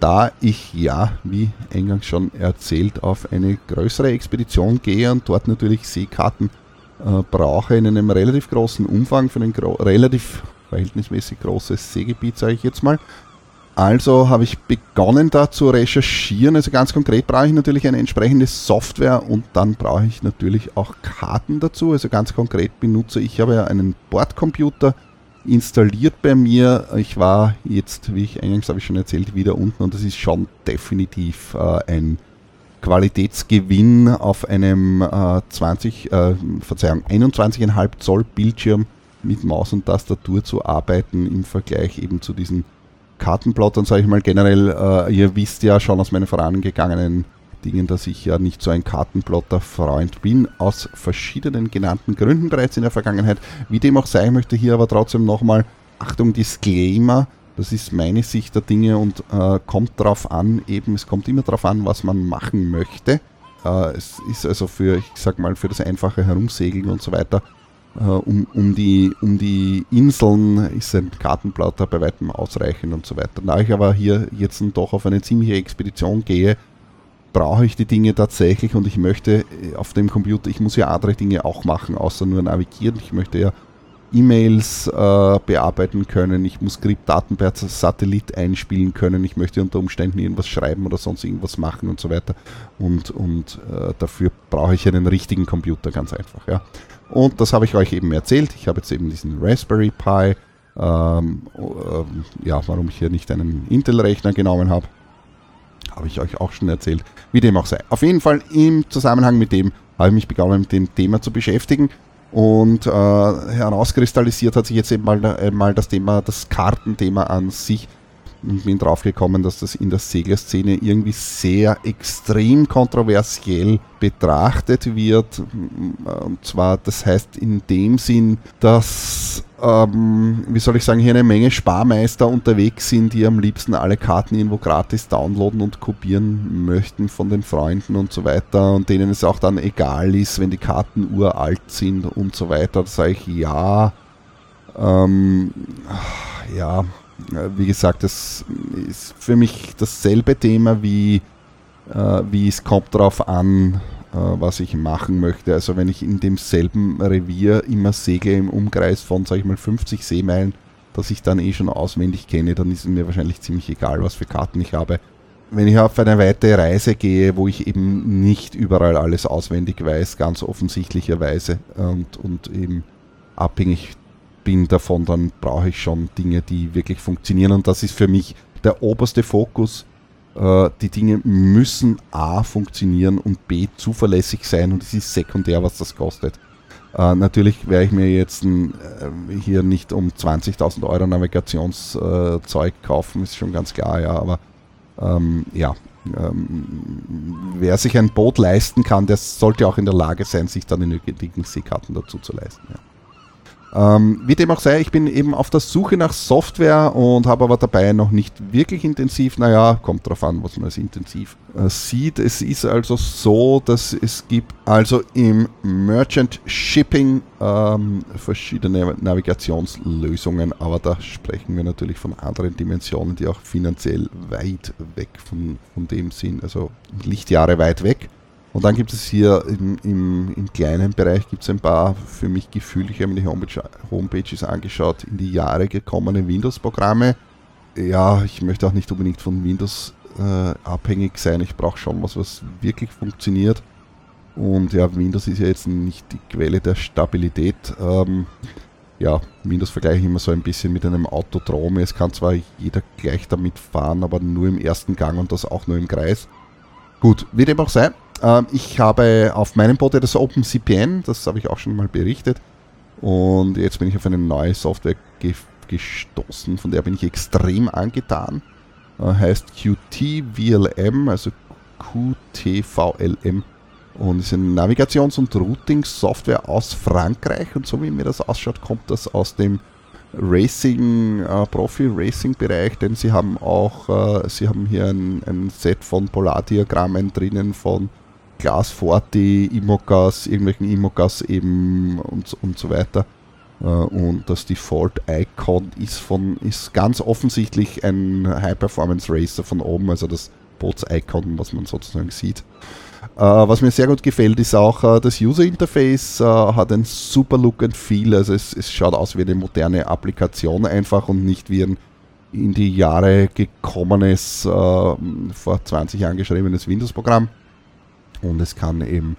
Da ich ja, wie eingangs schon erzählt, auf eine größere Expedition gehe und dort natürlich Seekarten äh, brauche in einem relativ großen Umfang für ein relativ verhältnismäßig großes Seegebiet, sage ich jetzt mal. Also habe ich begonnen da zu recherchieren. Also ganz konkret brauche ich natürlich eine entsprechende Software und dann brauche ich natürlich auch Karten dazu. Also ganz konkret benutze ich habe ja einen Bordcomputer installiert bei mir. Ich war jetzt, wie ich eingangs habe ich schon erzählt, wieder unten und das ist schon definitiv äh, ein Qualitätsgewinn auf einem äh, 20, äh, Verzeihung, 21,5 Zoll Bildschirm mit Maus und Tastatur zu arbeiten im Vergleich eben zu diesen Kartenplottern, sage ich mal generell. Äh, ihr wisst ja schon aus meinen vorangegangenen Dingen, dass ich ja nicht so ein Kartenplotter-Freund bin, aus verschiedenen genannten Gründen bereits in der Vergangenheit. Wie dem auch sei, möchte hier aber trotzdem nochmal, Achtung, Disclaimer, das ist meine Sicht der Dinge und äh, kommt darauf an, eben, es kommt immer darauf an, was man machen möchte. Äh, es ist also für, ich sag mal, für das einfache Herumsegeln und so weiter, äh, um, um, die, um die Inseln ist ein Kartenplatter bei weitem ausreichend und so weiter. Da ich aber hier jetzt doch auf eine ziemliche Expedition gehe, brauche ich die Dinge tatsächlich und ich möchte äh, auf dem Computer, ich muss ja andere Dinge auch machen, außer nur navigieren. Ich möchte ja E-Mails äh, bearbeiten können, ich muss Skriptdaten per Satellit einspielen können, ich möchte unter Umständen irgendwas schreiben oder sonst irgendwas machen und so weiter. Und, und äh, dafür brauche ich einen richtigen Computer, ganz einfach. Ja. Und das habe ich euch eben erzählt. Ich habe jetzt eben diesen Raspberry Pi. Ähm, äh, ja, warum ich hier nicht einen Intel-Rechner genommen habe, habe ich euch auch schon erzählt. Wie dem auch sei. Auf jeden Fall im Zusammenhang mit dem habe ich mich begonnen, mit dem Thema zu beschäftigen. Und äh, herauskristallisiert hat sich jetzt eben mal, äh, mal das Thema, das Kartenthema an sich. Bin drauf gekommen, dass das in der Seglerszene irgendwie sehr extrem kontroversiell betrachtet wird. Und zwar, das heißt in dem Sinn, dass ähm, wie soll ich sagen, hier eine Menge Sparmeister unterwegs sind, die am liebsten alle Karten irgendwo gratis downloaden und kopieren möchten von den Freunden und so weiter und denen es auch dann egal ist, wenn die Karten uralt sind und so weiter. Da sage ich ja. Ähm, ja, wie gesagt, das ist für mich dasselbe Thema wie, äh, wie es kommt darauf an, äh, was ich machen möchte. Also wenn ich in demselben Revier immer segle im Umkreis von, sag ich mal, 50 Seemeilen, das ich dann eh schon auswendig kenne, dann ist es mir wahrscheinlich ziemlich egal, was für Karten ich habe. Wenn ich auf eine weite Reise gehe, wo ich eben nicht überall alles auswendig weiß, ganz offensichtlicherweise und, und eben abhängig bin davon, dann brauche ich schon Dinge, die wirklich funktionieren und das ist für mich der oberste Fokus äh, die Dinge müssen A funktionieren und B zuverlässig sein und es ist sekundär, was das kostet. Äh, natürlich werde ich mir jetzt äh, hier nicht um 20.000 Euro Navigationszeug kaufen, ist schon ganz klar, ja, aber ähm, ja, ähm, wer sich ein Boot leisten kann, der sollte auch in der Lage sein, sich dann die nötigen Seekarten dazu zu leisten. Ja. Ähm, wie dem auch sei, ich bin eben auf der Suche nach Software und habe aber dabei noch nicht wirklich intensiv, naja, kommt drauf an, was man als intensiv äh, sieht. Es ist also so, dass es gibt also im Merchant Shipping ähm, verschiedene Navigationslösungen, aber da sprechen wir natürlich von anderen Dimensionen, die auch finanziell weit weg von, von dem sind, also Lichtjahre weit weg. Und dann gibt es hier im, im, im kleinen Bereich gibt es ein paar für mich gefühlt, ich habe mir die Homepage, Homepages angeschaut, in die Jahre gekommene Windows-Programme. Ja, ich möchte auch nicht unbedingt von Windows äh, abhängig sein. Ich brauche schon was, was wirklich funktioniert. Und ja, Windows ist ja jetzt nicht die Quelle der Stabilität. Ähm, ja, Windows vergleiche ich immer so ein bisschen mit einem Autodrom. Es kann zwar jeder gleich damit fahren, aber nur im ersten Gang und das auch nur im Kreis. Gut, wie dem auch sei. Äh, ich habe auf meinem Boot das OpenCPN, das habe ich auch schon mal berichtet. Und jetzt bin ich auf eine neue Software ge gestoßen, von der bin ich extrem angetan. Äh, heißt QTVLM, also QTVLM und ist eine Navigations- und Routing-Software aus Frankreich. Und so wie mir das ausschaut, kommt das aus dem Racing, äh, Profi-Racing-Bereich, denn sie haben auch, äh, sie haben hier ein, ein Set von Polardiagrammen drinnen von Glas 40, Imogas, irgendwelchen Imogas eben und, und so weiter. Äh, und das Default-Icon ist von, ist ganz offensichtlich ein High-Performance-Racer von oben, also das Boots-Icon, was man sozusagen sieht. Uh, was mir sehr gut gefällt, ist auch uh, das User Interface, uh, hat einen super Look and Feel. Also es, es, schaut aus wie eine moderne Applikation einfach und nicht wie ein in die Jahre gekommenes, vor 20 Jahren geschriebenes Windows-Programm. Und es kann eben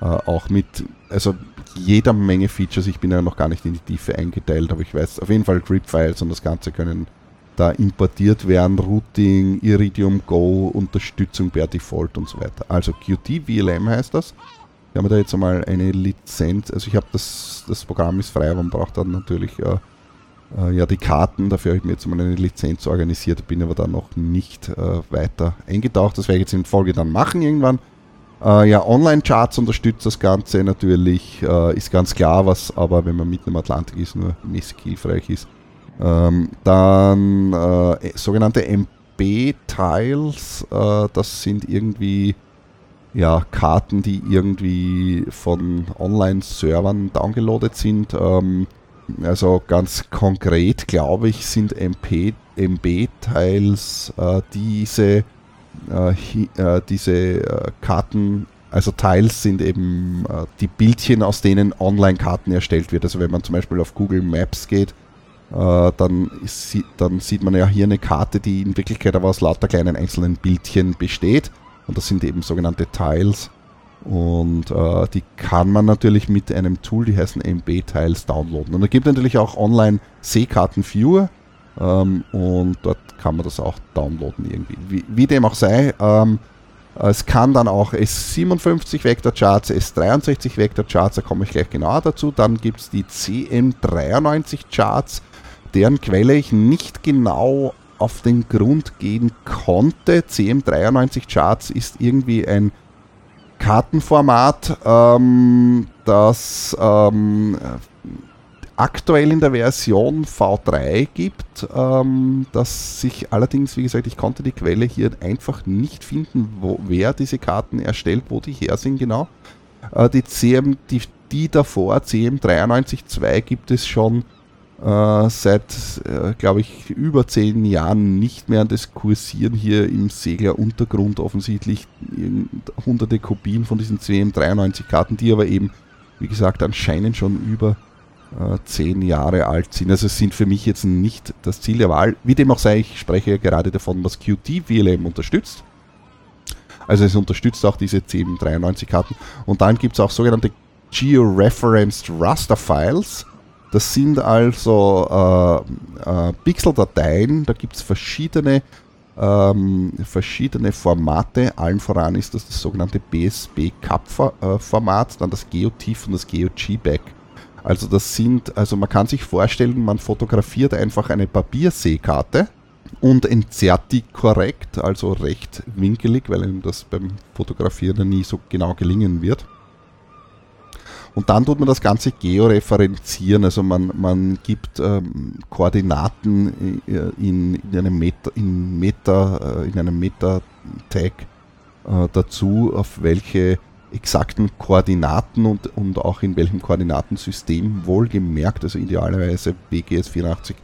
auch mit, also jeder Menge Features, ich bin ja noch gar nicht in die Tiefe eingeteilt, aber ich weiß auf jeden Fall Grip-Files und das Ganze können da importiert werden, Routing, Iridium Go, Unterstützung per Default und so weiter. Also Qt VLM heißt das. Wir haben da jetzt einmal eine Lizenz, also ich habe das, das Programm ist frei, man braucht dann natürlich äh, äh, ja die Karten, dafür habe ich mir jetzt mal eine Lizenz organisiert, bin aber da noch nicht äh, weiter eingetaucht, das werde ich jetzt in Folge dann machen irgendwann. Äh, ja, Online-Charts unterstützt das Ganze natürlich, äh, ist ganz klar, was aber, wenn man mitten im Atlantik ist, nur mäßig hilfreich ist. Ähm, dann äh, sogenannte MB-Tiles, äh, das sind irgendwie ja, Karten, die irgendwie von Online-Servern downgeloadet sind. Ähm, also ganz konkret, glaube ich, sind MB-Tiles äh, diese, diese äh, Karten, also Tiles sind eben die Bildchen, aus denen Online-Karten erstellt wird. Also wenn man zum Beispiel auf Google Maps geht, äh, dann, ist, dann sieht man ja hier eine Karte, die in Wirklichkeit aber aus lauter kleinen einzelnen Bildchen besteht. Und das sind eben sogenannte Tiles. Und äh, die kann man natürlich mit einem Tool, die heißen MB-Tiles, downloaden. Und es gibt natürlich auch online Seekarten-Viewer. Ähm, und dort kann man das auch downloaden irgendwie. Wie, wie dem auch sei, ähm, es kann dann auch S57 Vector Charts, S63 Vector Charts, da komme ich gleich genauer dazu. Dann gibt es die CM93 Charts, deren Quelle ich nicht genau auf den Grund gehen konnte. CM93 Charts ist irgendwie ein Kartenformat, ähm, das ähm, aktuell in der Version V3 gibt, ähm, das sich allerdings, wie gesagt, ich konnte die Quelle hier einfach nicht finden, wo, wer diese Karten erstellt, wo die her sind genau. Äh, die, CM, die, die davor, CM932 gibt es schon äh, seit, äh, glaube ich, über zehn Jahren nicht mehr. Das kursieren hier im Segleruntergrund offensichtlich hunderte Kopien von diesen CM93-Karten, die aber eben, wie gesagt, anscheinend schon über zehn Jahre alt sind. Also es sind für mich jetzt nicht das Ziel der Wahl. Wie dem auch sei, ich spreche gerade davon, was Qt VLM unterstützt. Also es unterstützt auch diese 1093-Karten. Und dann gibt es auch sogenannte Georeferenced Raster Files. Das sind also äh, äh, Pixel-Dateien, da gibt es verschiedene, ähm, verschiedene Formate. Allen voran ist das das sogenannte BSB-CAP-Format, äh, dann das GeoTIFF und das GeoGBAC. Also das sind, also man kann sich vorstellen, man fotografiert einfach eine Papierseekarte und entzerrt die korrekt, also recht winkelig, weil ihm das beim Fotografieren nie so genau gelingen wird. Und dann tut man das Ganze georeferenzieren, also man, man gibt ähm, Koordinaten in, in, einem Meta, in, Meta, äh, in einem Meta-Tag äh, dazu, auf welche exakten Koordinaten und, und auch in welchem Koordinatensystem wohlgemerkt, also idealerweise BGS 84,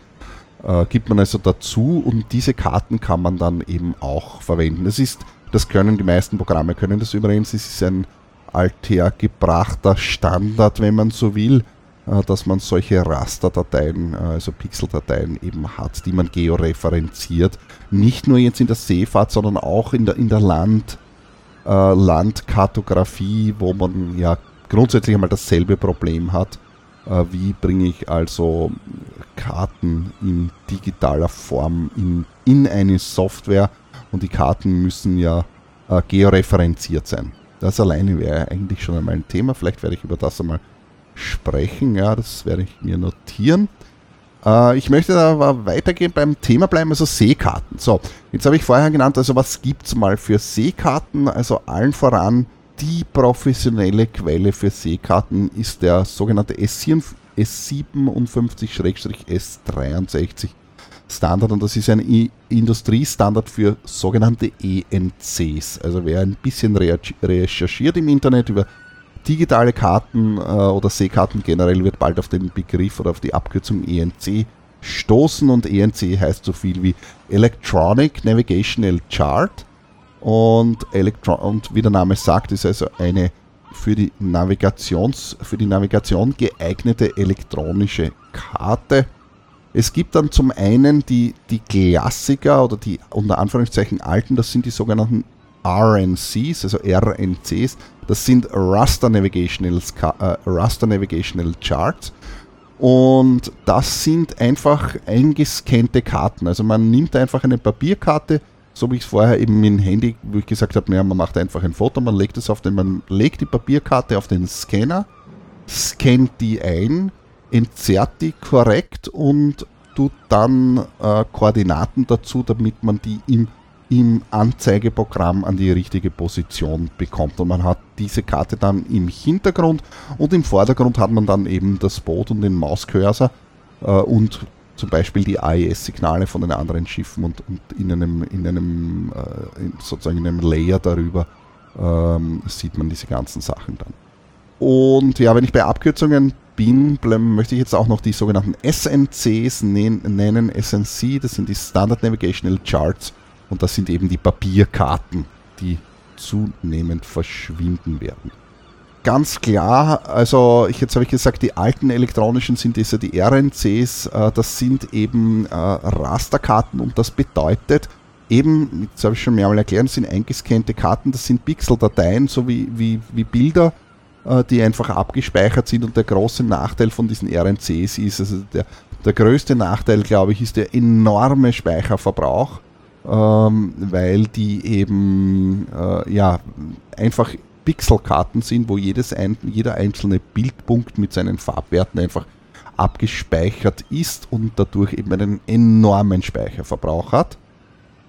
äh, gibt man also dazu und diese Karten kann man dann eben auch verwenden. Das ist, das können die meisten Programme können das übrigens, es ist ein althergebrachter Standard, wenn man so will, äh, dass man solche Rasterdateien, äh, also Pixeldateien eben hat, die man georeferenziert. Nicht nur jetzt in der Seefahrt, sondern auch in der, in der Land- äh, Landkartografie, wo man ja grundsätzlich einmal dasselbe Problem hat. Äh, wie bringe ich also Karten in digitaler Form in, in eine Software und die Karten müssen ja äh, georeferenziert sein. Das alleine wäre eigentlich schon einmal ein Thema. Vielleicht werde ich über das einmal sprechen. Ja, das werde ich mir notieren. Äh, ich möchte aber weitergehen beim Thema bleiben, also Seekarten. So, jetzt habe ich vorher genannt, also was gibt es mal für Seekarten? Also allen voran die professionelle Quelle für Seekarten ist der sogenannte S57-S63 Standard und das ist ein Industriestandard für sogenannte ENCs. Also wer ein bisschen recherchiert im Internet über digitale Karten äh, oder Seekarten generell wird bald auf den Begriff oder auf die Abkürzung ENC stoßen und ENC heißt so viel wie Electronic Navigational Chart und, Elektro und wie der Name sagt, ist also eine für die, Navigations, für die Navigation geeignete elektronische Karte. Es gibt dann zum einen die, die Klassiker oder die unter Anführungszeichen alten, das sind die sogenannten RNCs, also RNCs, das sind Raster Navigational, äh, Raster Navigational Charts. Und das sind einfach eingescannte Karten. Also man nimmt einfach eine Papierkarte, so wie ich es vorher eben dem Handy, wo ich gesagt habe, naja, man macht einfach ein Foto, man legt es auf den, man legt die Papierkarte auf den Scanner, scannt die ein, entzerrt die korrekt und tut dann äh, Koordinaten dazu, damit man die im im Anzeigeprogramm an die richtige Position bekommt. Und man hat diese Karte dann im Hintergrund und im Vordergrund hat man dann eben das Boot und den Mauscursor äh, und zum Beispiel die AES-Signale von den anderen Schiffen und, und in einem, in einem äh, in sozusagen in einem Layer darüber ähm, sieht man diese ganzen Sachen dann. Und ja, wenn ich bei Abkürzungen bin, möchte ich jetzt auch noch die sogenannten SNCs nennen. SNC, das sind die Standard Navigational Charts und das sind eben die Papierkarten, die zunehmend verschwinden werden. Ganz klar, also ich, jetzt habe ich gesagt, die alten elektronischen sind diese die RNCs, äh, das sind eben äh, Rasterkarten und das bedeutet, eben, jetzt habe ich schon mehrmals erklärt, sind eingescannte Karten, das sind Pixeldateien, so wie, wie, wie Bilder, äh, die einfach abgespeichert sind und der große Nachteil von diesen RNCs ist, also der, der größte Nachteil, glaube ich, ist der enorme Speicherverbrauch ähm, weil die eben äh, ja, einfach Pixelkarten sind, wo jedes ein, jeder einzelne Bildpunkt mit seinen Farbwerten einfach abgespeichert ist und dadurch eben einen enormen Speicherverbrauch hat.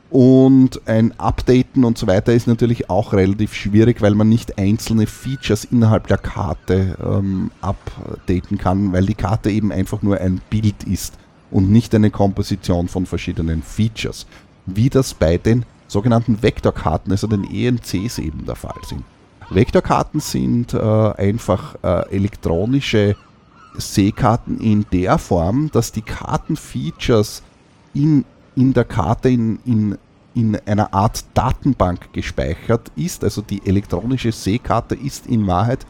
Und ein Updaten und so weiter ist natürlich auch relativ schwierig, weil man nicht einzelne Features innerhalb der Karte ähm, updaten kann, weil die Karte eben einfach nur ein Bild ist und nicht eine Komposition von verschiedenen Features wie das bei den sogenannten Vektorkarten, also den ENCs eben der Fall sind. Vektorkarten sind äh, einfach äh, elektronische Seekarten in der Form, dass die Kartenfeatures in, in der Karte in, in, in einer Art Datenbank gespeichert ist. Also die elektronische Seekarte ist in Wahrheit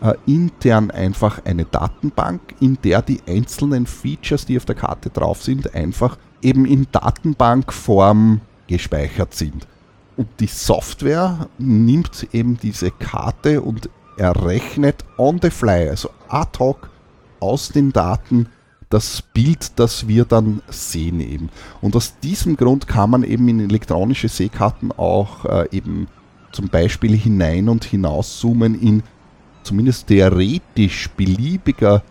äh, intern einfach eine Datenbank, in der die einzelnen Features, die auf der Karte drauf sind, einfach eben in Datenbankform gespeichert sind. Und die Software nimmt eben diese Karte und errechnet on the fly, also ad hoc aus den Daten das Bild, das wir dann sehen eben. Und aus diesem Grund kann man eben in elektronische Seekarten auch äh, eben zum Beispiel hinein und hinaus zoomen in zumindest theoretisch beliebiger,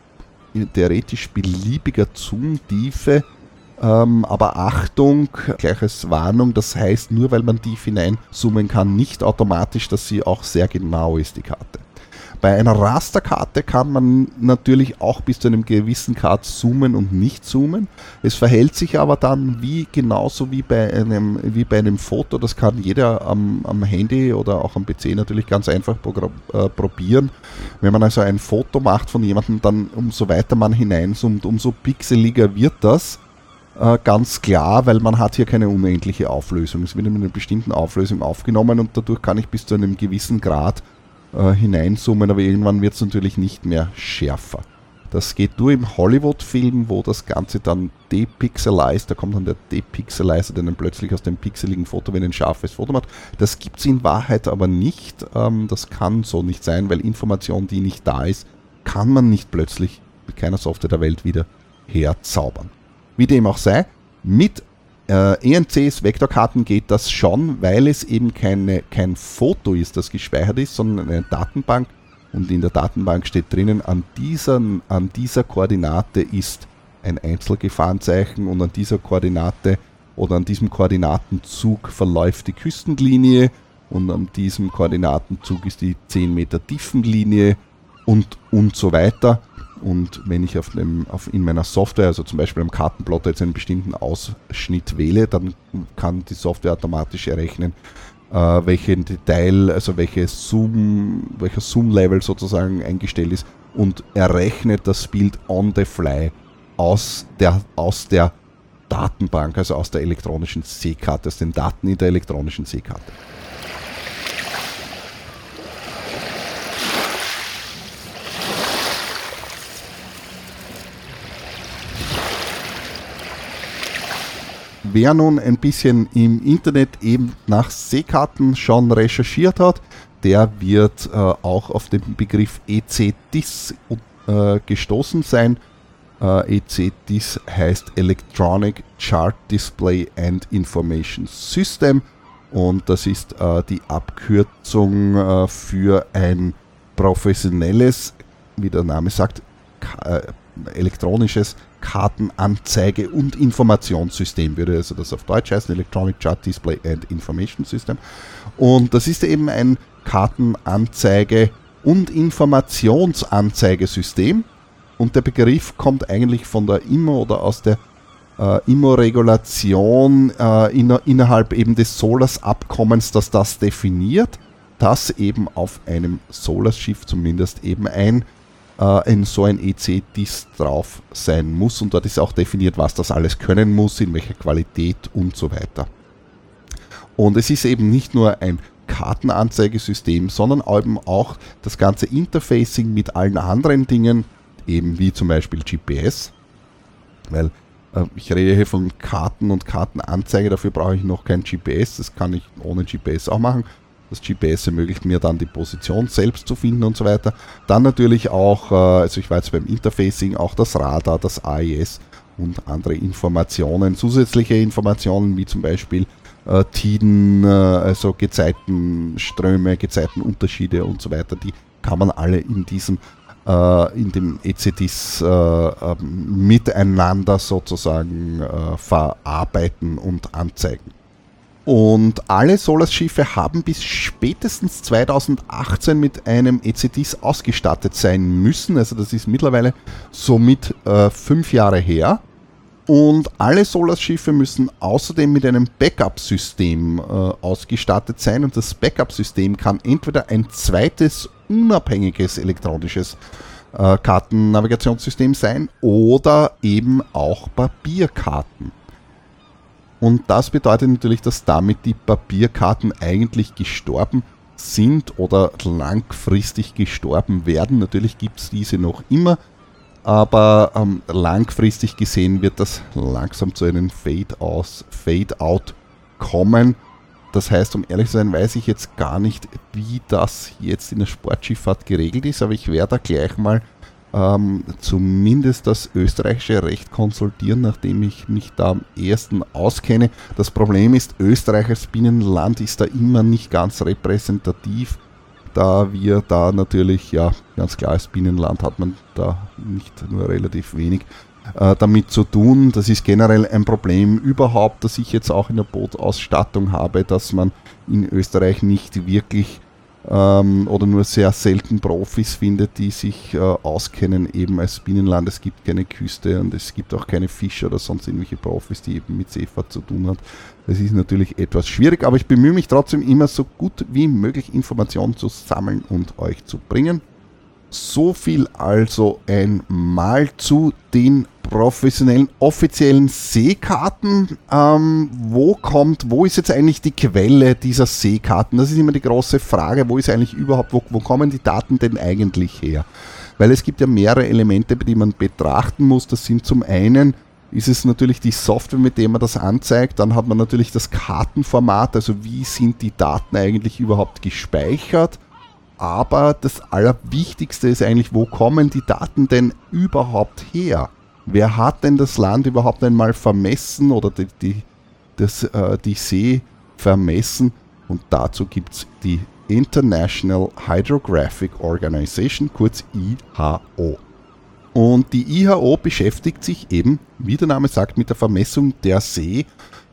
theoretisch beliebiger Zoomtiefe ähm, aber Achtung, gleich als Warnung, das heißt nur, weil man tief hineinzoomen kann, nicht automatisch, dass sie auch sehr genau ist, die Karte. Bei einer Rasterkarte kann man natürlich auch bis zu einem gewissen Grad zoomen und nicht zoomen. Es verhält sich aber dann wie genauso wie bei einem, wie bei einem Foto. Das kann jeder am, am Handy oder auch am PC natürlich ganz einfach äh, probieren. Wenn man also ein Foto macht von jemandem, dann umso weiter man hineinzoomt, umso pixeliger wird das. Äh, ganz klar, weil man hat hier keine unendliche Auflösung. Es wird in einer bestimmten Auflösung aufgenommen und dadurch kann ich bis zu einem gewissen Grad äh, hineinzoomen, aber irgendwann wird es natürlich nicht mehr schärfer. Das geht nur im Hollywood-Film, wo das Ganze dann depixelized, da kommt dann der Depixelizer, der dann plötzlich aus dem pixeligen Foto wie ein scharfes Foto macht. Das gibt es in Wahrheit aber nicht. Ähm, das kann so nicht sein, weil Information, die nicht da ist, kann man nicht plötzlich mit keiner Software der Welt wieder herzaubern. Wie dem auch sei, mit äh, ENCs, Vektorkarten geht das schon, weil es eben keine, kein Foto ist, das gespeichert ist, sondern eine Datenbank und in der Datenbank steht drinnen, an dieser, an dieser Koordinate ist ein Einzelgefahrenzeichen und an dieser Koordinate oder an diesem Koordinatenzug verläuft die Küstenlinie und an diesem Koordinatenzug ist die 10 Meter Tiefenlinie und, und so weiter. Und wenn ich auf dem, auf in meiner Software, also zum Beispiel am Kartenplotter jetzt einen bestimmten Ausschnitt wähle, dann kann die Software automatisch errechnen, äh, welchen Detail, also welche Zoom, welcher Zoom-Level sozusagen eingestellt ist und errechnet das Bild on the fly aus der, aus der Datenbank, also aus der elektronischen Seekarte, aus den Daten in der elektronischen Seekarte. Wer nun ein bisschen im Internet eben nach Seekarten schon recherchiert hat, der wird äh, auch auf den Begriff ECDIS äh, gestoßen sein. Äh, ECDIS heißt Electronic Chart Display and Information System und das ist äh, die Abkürzung äh, für ein professionelles, wie der Name sagt, äh, elektronisches Kartenanzeige- und Informationssystem, würde also das auf Deutsch heißen, Electronic Chart Display and Information System. Und das ist eben ein Kartenanzeige- und Informationsanzeigesystem. Und der Begriff kommt eigentlich von der IMO oder aus der äh, IMO-Regulation äh, in, innerhalb eben des SOLAS-Abkommens, das das definiert, dass eben auf einem SOLAS-Schiff zumindest eben ein äh, in so ein EC-Disk drauf sein muss und dort ist auch definiert, was das alles können muss, in welcher Qualität und so weiter. Und es ist eben nicht nur ein Kartenanzeigesystem, sondern eben auch das ganze Interfacing mit allen anderen Dingen, eben wie zum Beispiel GPS, weil äh, ich rede hier von Karten und Kartenanzeige, dafür brauche ich noch kein GPS, das kann ich ohne GPS auch machen. Das GPS ermöglicht mir dann die Position selbst zu finden und so weiter. Dann natürlich auch, äh, also ich war jetzt beim Interfacing, auch das Radar, das AIS und andere Informationen, zusätzliche Informationen wie zum Beispiel äh, Tiden, äh, also Gezeitenströme, Gezeitenunterschiede und so weiter, die kann man alle in diesem in dem ECDs äh, ähm, miteinander sozusagen äh, verarbeiten und anzeigen. Und alle Solas-Schiffe haben bis spätestens 2018 mit einem ECDs ausgestattet sein müssen. Also das ist mittlerweile somit äh, fünf Jahre her. Und alle Solas-Schiffe müssen außerdem mit einem Backup-System äh, ausgestattet sein. Und das Backup-System kann entweder ein zweites unabhängiges elektronisches äh, Kartennavigationssystem sein oder eben auch Papierkarten. Und das bedeutet natürlich, dass damit die Papierkarten eigentlich gestorben sind oder langfristig gestorben werden. Natürlich gibt es diese noch immer, aber ähm, langfristig gesehen wird das langsam zu einem Fade-out Fade kommen. Das heißt, um ehrlich zu sein, weiß ich jetzt gar nicht, wie das jetzt in der Sportschifffahrt geregelt ist, aber ich werde da gleich mal ähm, zumindest das österreichische Recht konsultieren, nachdem ich mich da am ersten auskenne. Das Problem ist, Österreich als Binnenland ist da immer nicht ganz repräsentativ, da wir da natürlich, ja, ganz klar als Binnenland hat man da nicht nur relativ wenig äh, damit zu tun. Das ist generell ein Problem überhaupt, das ich jetzt auch in der Bootausstattung habe, dass man in Österreich nicht wirklich ähm, oder nur sehr selten Profis findet, die sich äh, auskennen eben als Binnenland. Es gibt keine Küste und es gibt auch keine Fischer oder sonst irgendwelche Profis, die eben mit Seefahrt zu tun haben. Das ist natürlich etwas schwierig, aber ich bemühe mich trotzdem immer so gut wie möglich Informationen zu sammeln und euch zu bringen. So viel also einmal zu den professionellen offiziellen Seekarten. Ähm, wo kommt, wo ist jetzt eigentlich die Quelle dieser Seekarten? Das ist immer die große Frage. Wo ist eigentlich überhaupt, wo, wo kommen die Daten denn eigentlich her? weil es gibt ja mehrere Elemente, die man betrachten muss. Das sind zum einen ist es natürlich die Software, mit der man das anzeigt. Dann hat man natürlich das Kartenformat, also wie sind die Daten eigentlich überhaupt gespeichert. Aber das Allerwichtigste ist eigentlich, wo kommen die Daten denn überhaupt her? Wer hat denn das Land überhaupt einmal vermessen oder die, die, das, äh, die See vermessen? Und dazu gibt es die International Hydrographic Organization, kurz IHO. Und die IHO beschäftigt sich eben, wie der Name sagt, mit der Vermessung der See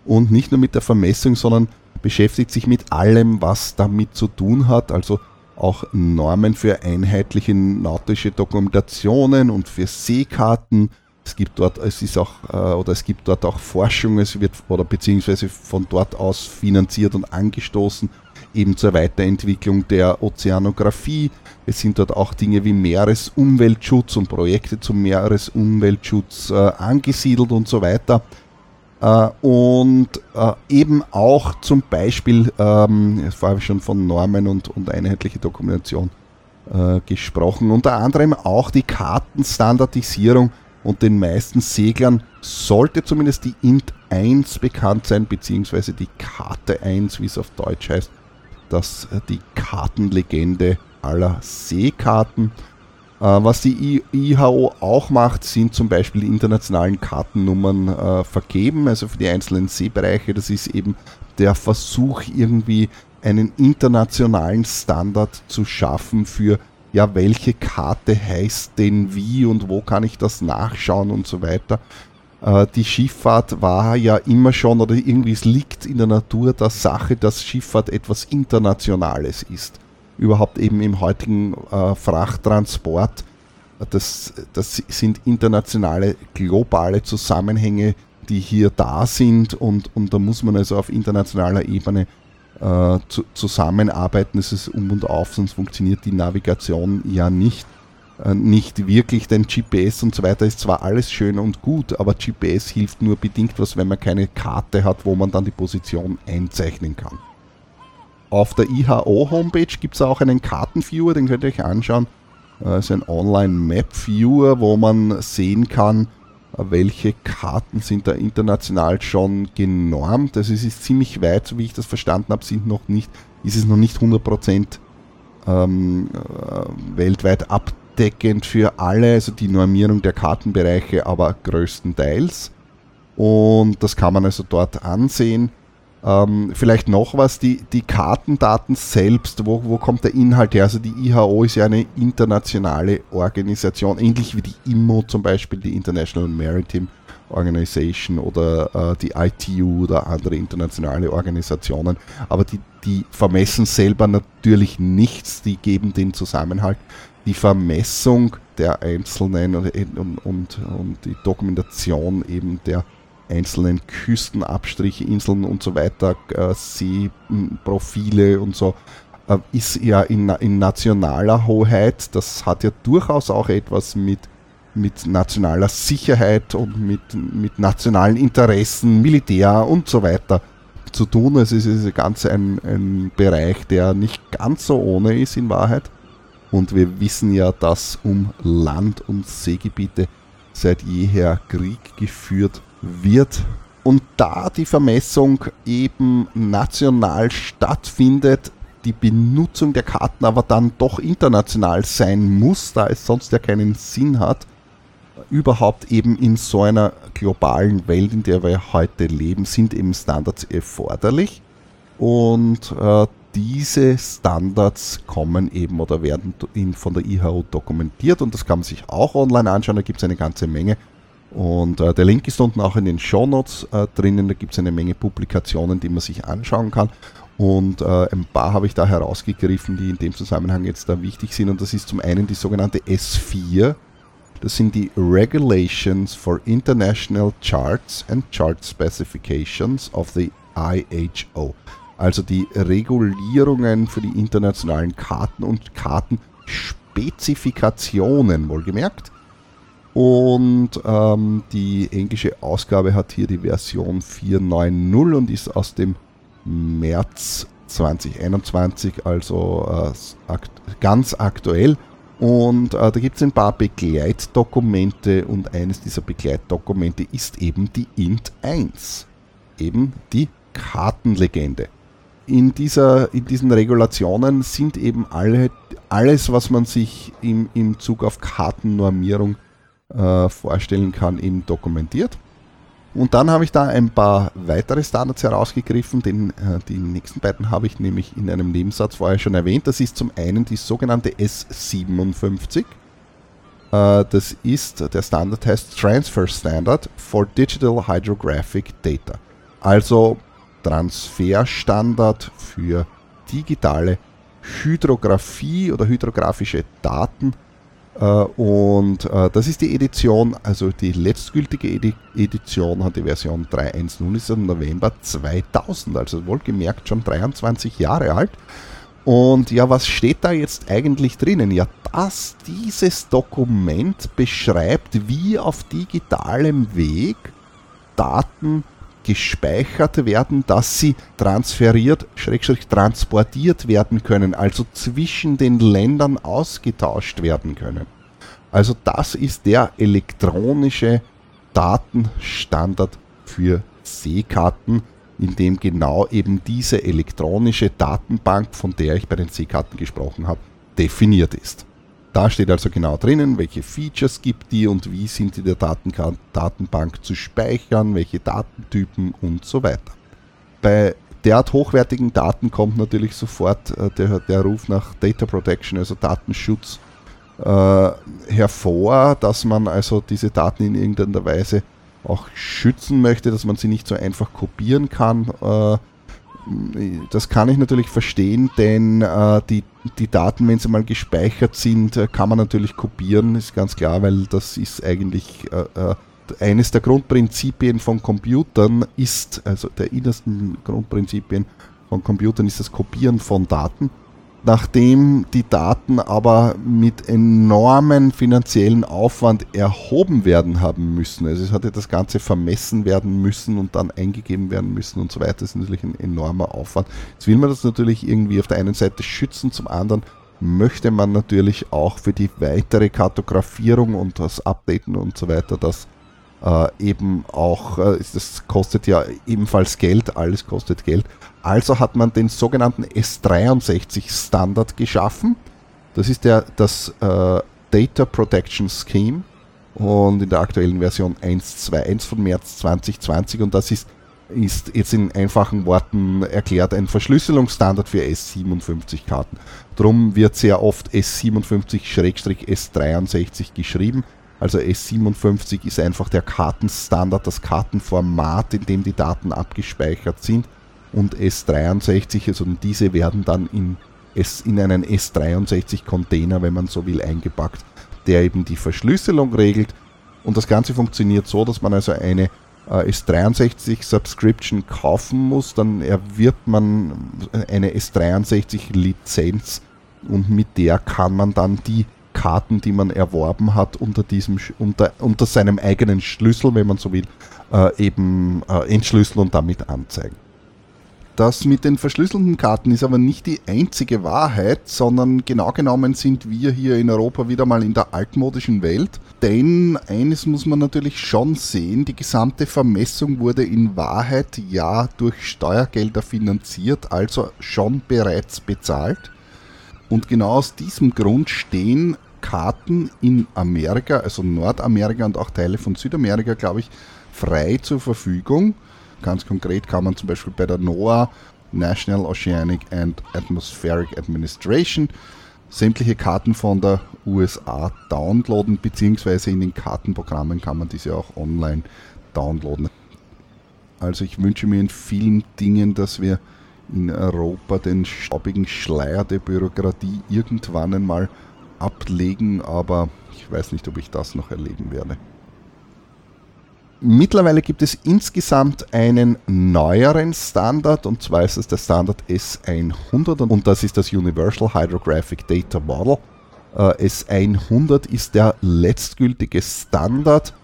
und nicht nur mit der Vermessung, sondern beschäftigt sich mit allem, was damit zu tun hat, also auch Normen für einheitliche nautische Dokumentationen und für Seekarten. Es gibt dort, es ist auch, äh, oder es gibt dort auch Forschung, es wird oder beziehungsweise von dort aus finanziert und angestoßen, eben zur Weiterentwicklung der Ozeanographie. Es sind dort auch Dinge wie Meeresumweltschutz und Projekte zum Meeresumweltschutz äh, angesiedelt und so weiter. Äh, und äh, eben auch zum Beispiel, ähm, jetzt habe ich schon von Normen und, und einheitliche Dokumentation äh, gesprochen, unter anderem auch die Kartenstandardisierung und den meisten Seglern sollte zumindest die INT 1 bekannt sein, beziehungsweise die Karte 1, wie es auf Deutsch heißt, das die Kartenlegende aller Seekarten. Äh, was die IHO auch macht, sind zum Beispiel die internationalen Kartennummern äh, vergeben, also für die einzelnen Seebereiche. Das ist eben der Versuch, irgendwie einen internationalen Standard zu schaffen für, ja, welche Karte heißt denn wie und wo kann ich das nachschauen und so weiter. Äh, die Schifffahrt war ja immer schon, oder irgendwie es liegt in der Natur der Sache, dass Schifffahrt etwas Internationales ist überhaupt eben im heutigen äh, Frachttransport. Das, das sind internationale, globale Zusammenhänge, die hier da sind und, und da muss man also auf internationaler Ebene äh, zu, zusammenarbeiten. Es ist um und auf, sonst funktioniert die Navigation ja nicht. Äh, nicht wirklich, denn GPS und so weiter ist zwar alles schön und gut, aber GPS hilft nur bedingt was, wenn man keine Karte hat, wo man dann die Position einzeichnen kann. Auf der IHO-Homepage gibt es auch einen Kartenviewer, den könnt ihr euch anschauen. Das ist ein Online-Map-Viewer, wo man sehen kann, welche Karten sind da international schon genormt. Also es ist ziemlich weit, so wie ich das verstanden habe, sind noch nicht, ist es noch nicht 100% ähm, äh, weltweit abdeckend für alle, also die Normierung der Kartenbereiche, aber größtenteils. Und das kann man also dort ansehen. Ähm, vielleicht noch was, die, die Kartendaten selbst, wo, wo kommt der Inhalt her? Also die IHO ist ja eine internationale Organisation, ähnlich wie die IMO zum Beispiel, die International Maritime Organization oder äh, die ITU oder andere internationale Organisationen. Aber die, die vermessen selber natürlich nichts, die geben den Zusammenhalt. Die Vermessung der einzelnen und, und, und, und die Dokumentation eben der einzelnen Küstenabstriche, Inseln und so weiter, äh, Seeprofile und so, äh, ist ja in, in nationaler Hoheit. Das hat ja durchaus auch etwas mit, mit nationaler Sicherheit und mit, mit nationalen Interessen, Militär und so weiter zu tun. Es ist, ist ganz ein, ein Bereich, der nicht ganz so ohne ist in Wahrheit. Und wir wissen ja, dass um Land- und Seegebiete seit jeher Krieg geführt wird. Und da die Vermessung eben national stattfindet, die Benutzung der Karten aber dann doch international sein muss, da es sonst ja keinen Sinn hat, überhaupt eben in so einer globalen Welt, in der wir heute leben, sind eben Standards erforderlich. Und äh, diese Standards kommen eben oder werden von der IHO dokumentiert und das kann man sich auch online anschauen, da gibt es eine ganze Menge. Und äh, der Link ist unten auch in den Show Notes äh, drinnen. Da gibt es eine Menge Publikationen, die man sich anschauen kann. Und äh, ein paar habe ich da herausgegriffen, die in dem Zusammenhang jetzt da wichtig sind. Und das ist zum einen die sogenannte S4. Das sind die Regulations for International Charts and Chart Specifications of the IHO. Also die Regulierungen für die internationalen Karten und Kartenspezifikationen, wohlgemerkt. Und ähm, die englische Ausgabe hat hier die Version 4.9.0 und ist aus dem März 2021, also äh, akt ganz aktuell. Und äh, da gibt es ein paar Begleitdokumente und eines dieser Begleitdokumente ist eben die Int 1, eben die Kartenlegende. In, dieser, in diesen Regulationen sind eben alle, alles, was man sich im, im Zug auf Kartennormierung äh, vorstellen kann, eben dokumentiert. Und dann habe ich da ein paar weitere Standards herausgegriffen. Den, äh, die nächsten beiden habe ich nämlich in einem Nebensatz vorher schon erwähnt. Das ist zum einen die sogenannte S57. Äh, das ist, der Standard heißt Transfer Standard for Digital Hydrographic Data. Also Transferstandard für digitale Hydrographie oder hydrographische Daten und äh, das ist die Edition, also die letztgültige Edition hat die Version 3.1.0 ist im November 2000, also wohlgemerkt schon 23 Jahre alt. Und ja, was steht da jetzt eigentlich drinnen? Ja, dass dieses Dokument beschreibt, wie auf digitalem Weg Daten gespeichert werden, dass sie transferiert, schrägstrich transportiert werden können, also zwischen den Ländern ausgetauscht werden können. Also das ist der elektronische Datenstandard für Seekarten, in dem genau eben diese elektronische Datenbank, von der ich bei den Seekarten gesprochen habe, definiert ist. Da steht also genau drinnen, welche Features gibt die und wie sind die der Datenbank zu speichern, welche Datentypen und so weiter. Bei derart hochwertigen Daten kommt natürlich sofort äh, der, der Ruf nach Data Protection, also Datenschutz, äh, hervor, dass man also diese Daten in irgendeiner Weise auch schützen möchte, dass man sie nicht so einfach kopieren kann. Äh, das kann ich natürlich verstehen, denn äh, die, die Daten, wenn sie mal gespeichert sind, äh, kann man natürlich kopieren, ist ganz klar, weil das ist eigentlich äh, äh, eines der Grundprinzipien von Computern ist, also der innersten Grundprinzipien von Computern ist das Kopieren von Daten. Nachdem die Daten aber mit enormen finanziellen Aufwand erhoben werden haben müssen, also es hatte das Ganze vermessen werden müssen und dann eingegeben werden müssen und so weiter, das ist natürlich ein enormer Aufwand. Jetzt will man das natürlich irgendwie auf der einen Seite schützen, zum anderen möchte man natürlich auch für die weitere Kartografierung und das Updaten und so weiter das äh, eben auch, äh, das kostet ja ebenfalls Geld, alles kostet Geld. Also hat man den sogenannten S63 Standard geschaffen. Das ist der, das äh, Data Protection Scheme und in der aktuellen Version 1.2.1 von März 2020 und das ist, ist jetzt in einfachen Worten erklärt ein Verschlüsselungsstandard für S57-Karten. Darum wird sehr oft S57-S63 geschrieben. Also S57 ist einfach der Kartenstandard, das Kartenformat, in dem die Daten abgespeichert sind. Und S63, also diese werden dann in, S, in einen S63-Container, wenn man so will, eingepackt, der eben die Verschlüsselung regelt. Und das Ganze funktioniert so, dass man also eine äh, S63 Subscription kaufen muss, dann erwirbt man eine S63 Lizenz und mit der kann man dann die Karten, die man erworben hat, unter, diesem, unter, unter seinem eigenen Schlüssel, wenn man so will, äh, eben äh, entschlüsseln und damit anzeigen. Das mit den verschlüsselten Karten ist aber nicht die einzige Wahrheit, sondern genau genommen sind wir hier in Europa wieder mal in der altmodischen Welt. Denn eines muss man natürlich schon sehen, die gesamte Vermessung wurde in Wahrheit ja durch Steuergelder finanziert, also schon bereits bezahlt. Und genau aus diesem Grund stehen Karten in Amerika, also Nordamerika und auch Teile von Südamerika, glaube ich, frei zur Verfügung. Ganz konkret kann man zum Beispiel bei der NOAA, National Oceanic and Atmospheric Administration, sämtliche Karten von der USA downloaden, beziehungsweise in den Kartenprogrammen kann man diese auch online downloaden. Also ich wünsche mir in vielen Dingen, dass wir in Europa den staubigen Schleier der Bürokratie irgendwann einmal ablegen, aber ich weiß nicht, ob ich das noch erleben werde. Mittlerweile gibt es insgesamt einen neueren Standard und zwar ist es der Standard S100 und das ist das Universal Hydrographic Data Model. Äh, S100 ist der letztgültige Standard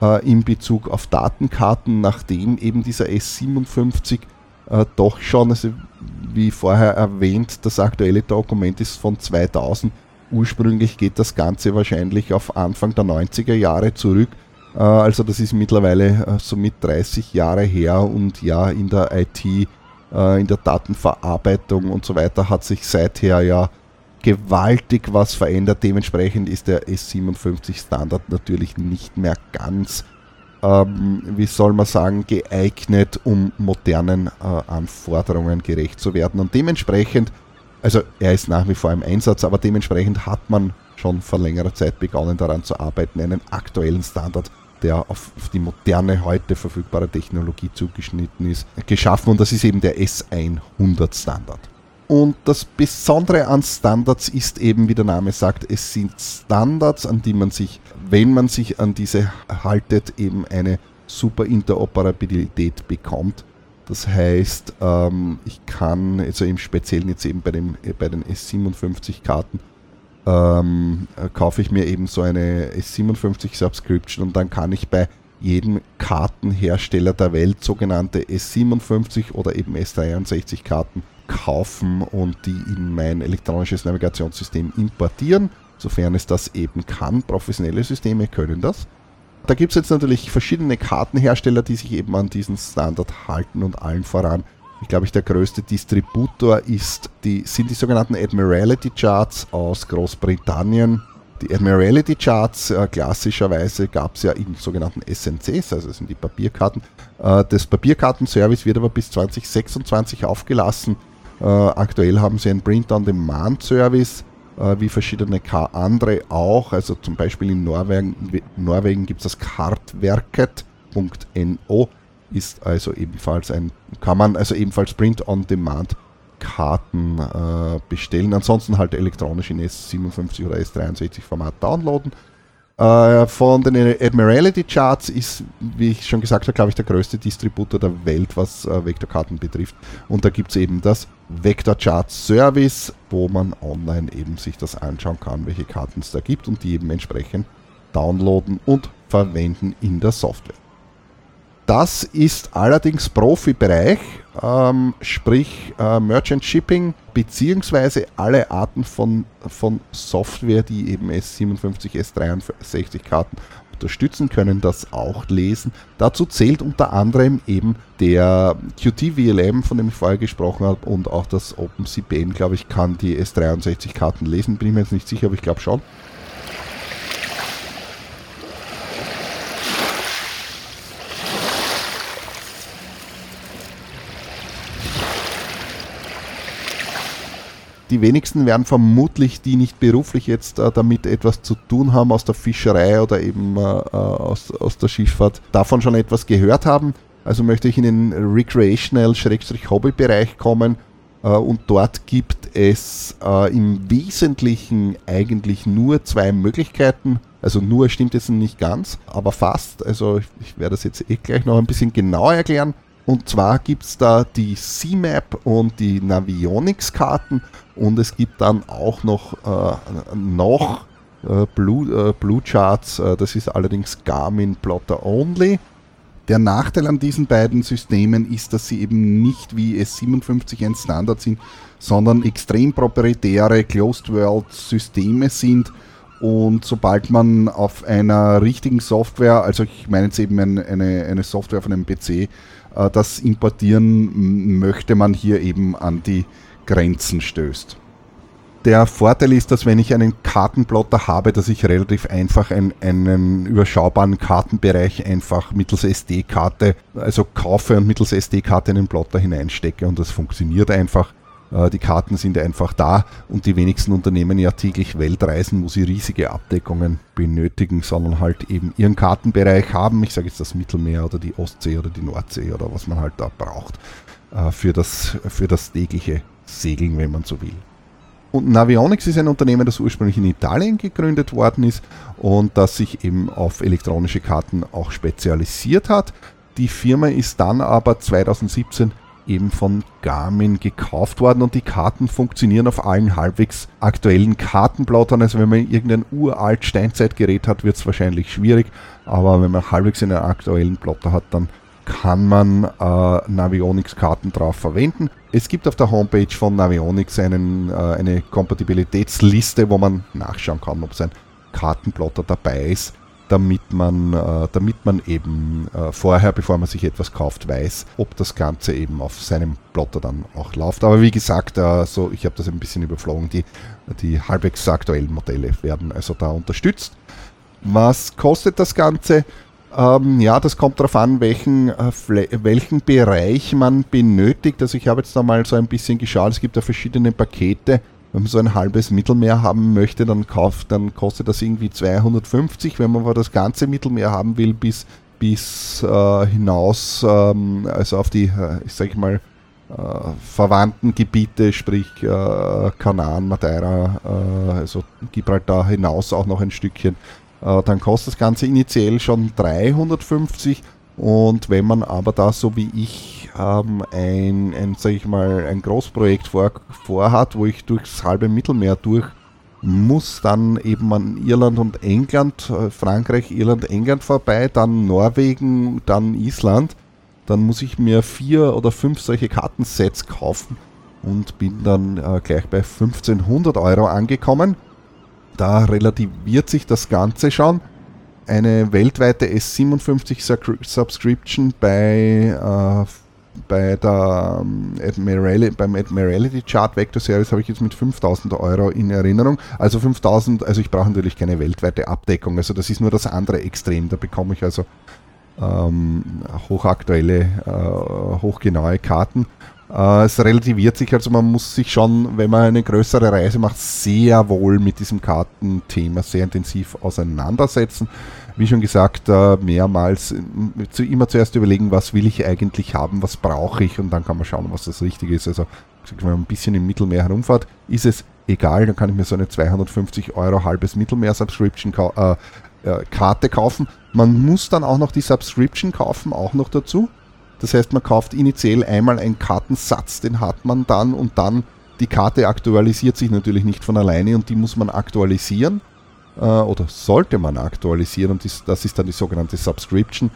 äh, in Bezug auf Datenkarten, nachdem eben dieser S57 äh, doch schon, also wie vorher erwähnt, das aktuelle Dokument ist von 2000, Ursprünglich geht das Ganze wahrscheinlich auf Anfang der 90er Jahre zurück. Äh, also das ist mittlerweile äh, somit 30 Jahre her und ja, in der IT, äh, in der Datenverarbeitung und so weiter hat sich seither ja gewaltig was verändert. Dementsprechend ist der S57 Standard natürlich nicht mehr ganz, ähm, wie soll man sagen, geeignet, um modernen Anforderungen gerecht zu werden. Und dementsprechend also er ist nach wie vor im Einsatz, aber dementsprechend hat man schon vor längerer Zeit begonnen daran zu arbeiten, einen aktuellen Standard, der auf, auf die moderne, heute verfügbare Technologie zugeschnitten ist, geschaffen und das ist eben der S100 Standard. Und das Besondere an Standards ist eben, wie der Name sagt, es sind Standards, an die man sich, wenn man sich an diese haltet, eben eine super Interoperabilität bekommt das heißt, ähm, ich kann, also im Speziellen jetzt eben bei, dem, bei den S57-Karten, ähm, äh, kaufe ich mir eben so eine S57 Subscription und dann kann ich bei jedem Kartenhersteller der Welt sogenannte S57 oder eben S63 Karten kaufen und die in mein elektronisches Navigationssystem importieren, sofern es das eben kann. Professionelle Systeme können das da gibt es jetzt natürlich verschiedene Kartenhersteller, die sich eben an diesen Standard halten und allen voran. Ich glaube, der größte Distributor ist die, sind die sogenannten Admiralty Charts aus Großbritannien. Die Admiralty Charts, äh, klassischerweise gab es ja in sogenannten SNCs, also sind die Papierkarten. Äh, das Papierkartenservice wird aber bis 2026 aufgelassen. Äh, aktuell haben sie einen Print-on-Demand-Service wie verschiedene andere auch. Also zum Beispiel in Norwegen, Norwegen gibt es das Kartwerket.no, ist also ebenfalls ein, kann man also ebenfalls Print-on-Demand Karten äh, bestellen. Ansonsten halt elektronisch in S57 oder S63 Format downloaden. Äh, von den Admiralty Charts ist, wie ich schon gesagt habe, glaube ich, der größte Distributor der Welt, was äh, Vektorkarten betrifft. Und da gibt es eben das Vector Chart Service, wo man online eben sich das anschauen kann, welche Karten es da gibt und die eben entsprechend downloaden und verwenden in der Software. Das ist allerdings Profibereich, ähm, sprich äh, Merchant Shipping beziehungsweise alle Arten von, von Software, die eben S57, S63 Karten unterstützen, können das auch lesen. Dazu zählt unter anderem eben der Qt-VLM, von dem ich vorher gesprochen habe, und auch das OpenCPN, glaube ich, kann die S63 Karten lesen. Bin ich mir jetzt nicht sicher, aber ich glaube schon. Die wenigsten werden vermutlich, die nicht beruflich jetzt äh, damit etwas zu tun haben aus der Fischerei oder eben äh, äh aus, aus der Schifffahrt, davon schon etwas gehört haben. Also möchte ich in den Recreational-Hobby-Bereich kommen äh, und dort gibt es äh, im Wesentlichen eigentlich nur zwei Möglichkeiten. Also nur stimmt jetzt nicht ganz, aber fast. Also ich, ich werde das jetzt eh gleich noch ein bisschen genauer erklären. Und zwar gibt es da die CMAP und die Navionics-Karten und es gibt dann auch noch, äh, noch äh, Blue, äh, Blue Charts, äh, das ist allerdings Garmin Plotter Only. Der Nachteil an diesen beiden Systemen ist, dass sie eben nicht wie S57 ein Standard sind, sondern extrem proprietäre Closed World Systeme sind. Und sobald man auf einer richtigen Software, also ich meine jetzt eben eine, eine Software von einem PC, äh, das importieren möchte man hier eben an die Grenzen stößt. Der Vorteil ist, dass wenn ich einen Kartenplotter habe, dass ich relativ einfach einen, einen überschaubaren Kartenbereich einfach mittels SD-Karte, also kaufe und mittels SD-Karte einen Plotter hineinstecke und das funktioniert einfach. Äh, die Karten sind einfach da und die wenigsten Unternehmen ja täglich Weltreisen, wo sie riesige Abdeckungen benötigen, sondern halt eben ihren Kartenbereich haben. Ich sage jetzt das Mittelmeer oder die Ostsee oder die Nordsee oder was man halt da braucht äh, für das, für das tägliche Segeln, wenn man so will. Und Navionics ist ein Unternehmen, das ursprünglich in Italien gegründet worden ist und das sich eben auf elektronische Karten auch spezialisiert hat. Die Firma ist dann aber 2017 eben von Garmin gekauft worden und die Karten funktionieren auf allen halbwegs aktuellen Kartenplottern. Also wenn man irgendein uralt Steinzeitgerät hat, wird es wahrscheinlich schwierig, aber wenn man halbwegs einen aktuellen Plotter hat, dann kann man äh, Navionics Karten drauf verwenden. Es gibt auf der Homepage von Navionics einen, äh, eine Kompatibilitätsliste, wo man nachschauen kann, ob sein Kartenplotter dabei ist, damit man, äh, damit man eben äh, vorher, bevor man sich etwas kauft, weiß, ob das Ganze eben auf seinem Plotter dann auch läuft. Aber wie gesagt, äh, so, ich habe das ein bisschen überflogen, die, die halbwegs aktuellen Modelle werden also da unterstützt. Was kostet das Ganze? Ähm, ja, das kommt darauf an, welchen, äh, welchen Bereich man benötigt. Also ich habe jetzt da mal so ein bisschen geschaut, es gibt ja verschiedene Pakete. Wenn man so ein halbes Mittelmeer haben möchte, dann kauft, dann kostet das irgendwie 250. Wenn man aber das ganze Mittelmeer haben will, bis, bis äh, hinaus, ähm, also auf die, äh, ich sage mal, äh, verwandten Gebiete, sprich äh, Kanaren, Madeira, äh, also Gibraltar hinaus auch noch ein Stückchen, dann kostet das Ganze initiell schon 350 und wenn man aber da so wie ich ähm, ein, ein, sag ich mal, ein Großprojekt vor, vorhat, wo ich durchs halbe Mittelmeer durch muss, dann eben an Irland und England, äh, Frankreich, Irland, England vorbei, dann Norwegen, dann Island, dann muss ich mir vier oder fünf solche Kartensets kaufen und bin dann äh, gleich bei 1500 Euro angekommen da relativiert sich das Ganze schon. Eine weltweite S57 Subscription bei, äh, bei der ähm, Admiralty, beim Admiralty Chart Vector Series habe ich jetzt mit 5000 Euro in Erinnerung. Also 5000, also ich brauche natürlich keine weltweite Abdeckung. Also das ist nur das andere Extrem. Da bekomme ich also ähm, hochaktuelle, äh, hochgenaue Karten. Äh, es relativiert sich, also man muss sich schon, wenn man eine größere Reise macht, sehr wohl mit diesem Kartenthema sehr intensiv auseinandersetzen. Wie schon gesagt, äh, mehrmals zu, immer zuerst überlegen, was will ich eigentlich haben, was brauche ich und dann kann man schauen, was das Richtige ist. Also wenn man ein bisschen im Mittelmeer herumfahrt, ist es egal, dann kann ich mir so eine 250 Euro halbes Mittelmeer-Subscription äh, äh, Karte kaufen. Man muss dann auch noch die Subscription kaufen, auch noch dazu. Das heißt, man kauft initiell einmal einen Kartensatz, den hat man dann und dann die Karte aktualisiert sich natürlich nicht von alleine und die muss man aktualisieren äh, oder sollte man aktualisieren und das, das ist dann die sogenannte Subscription.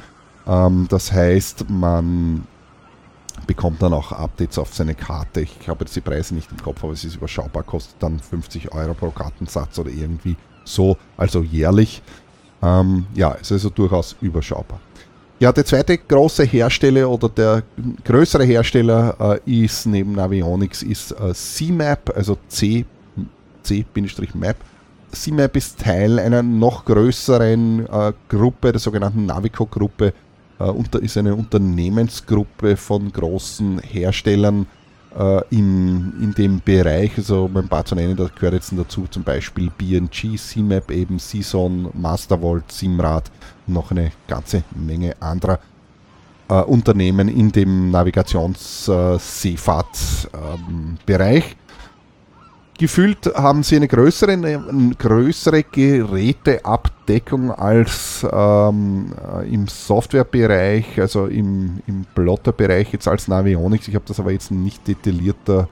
Ähm, das heißt, man bekommt dann auch Updates auf seine Karte. Ich habe jetzt die Preise nicht im Kopf, aber es ist überschaubar, kostet dann 50 Euro pro Kartensatz oder irgendwie so, also jährlich. Ähm, ja, ist also durchaus überschaubar. Ja, der zweite große Hersteller oder der größere Hersteller äh, ist neben Navionics ist äh, CMAP, also C, C-Map. CMAP ist Teil einer noch größeren äh, Gruppe, der sogenannten Navico-Gruppe. Äh, ist eine Unternehmensgruppe von großen Herstellern äh, in, in dem Bereich. Also um ein paar zu nennen, da gehört jetzt dazu zum Beispiel BNG, CMAP eben, Season, Mastervolt, Simrad, noch eine ganze Menge anderer äh, Unternehmen in dem Navigations-Seefahrt-Bereich. Ähm, Gefühlt haben sie eine größere, eine größere Geräteabdeckung als ähm, äh, im Softwarebereich, also im, im Plotter-Bereich jetzt als Navionics. Ich habe das aber jetzt nicht detaillierter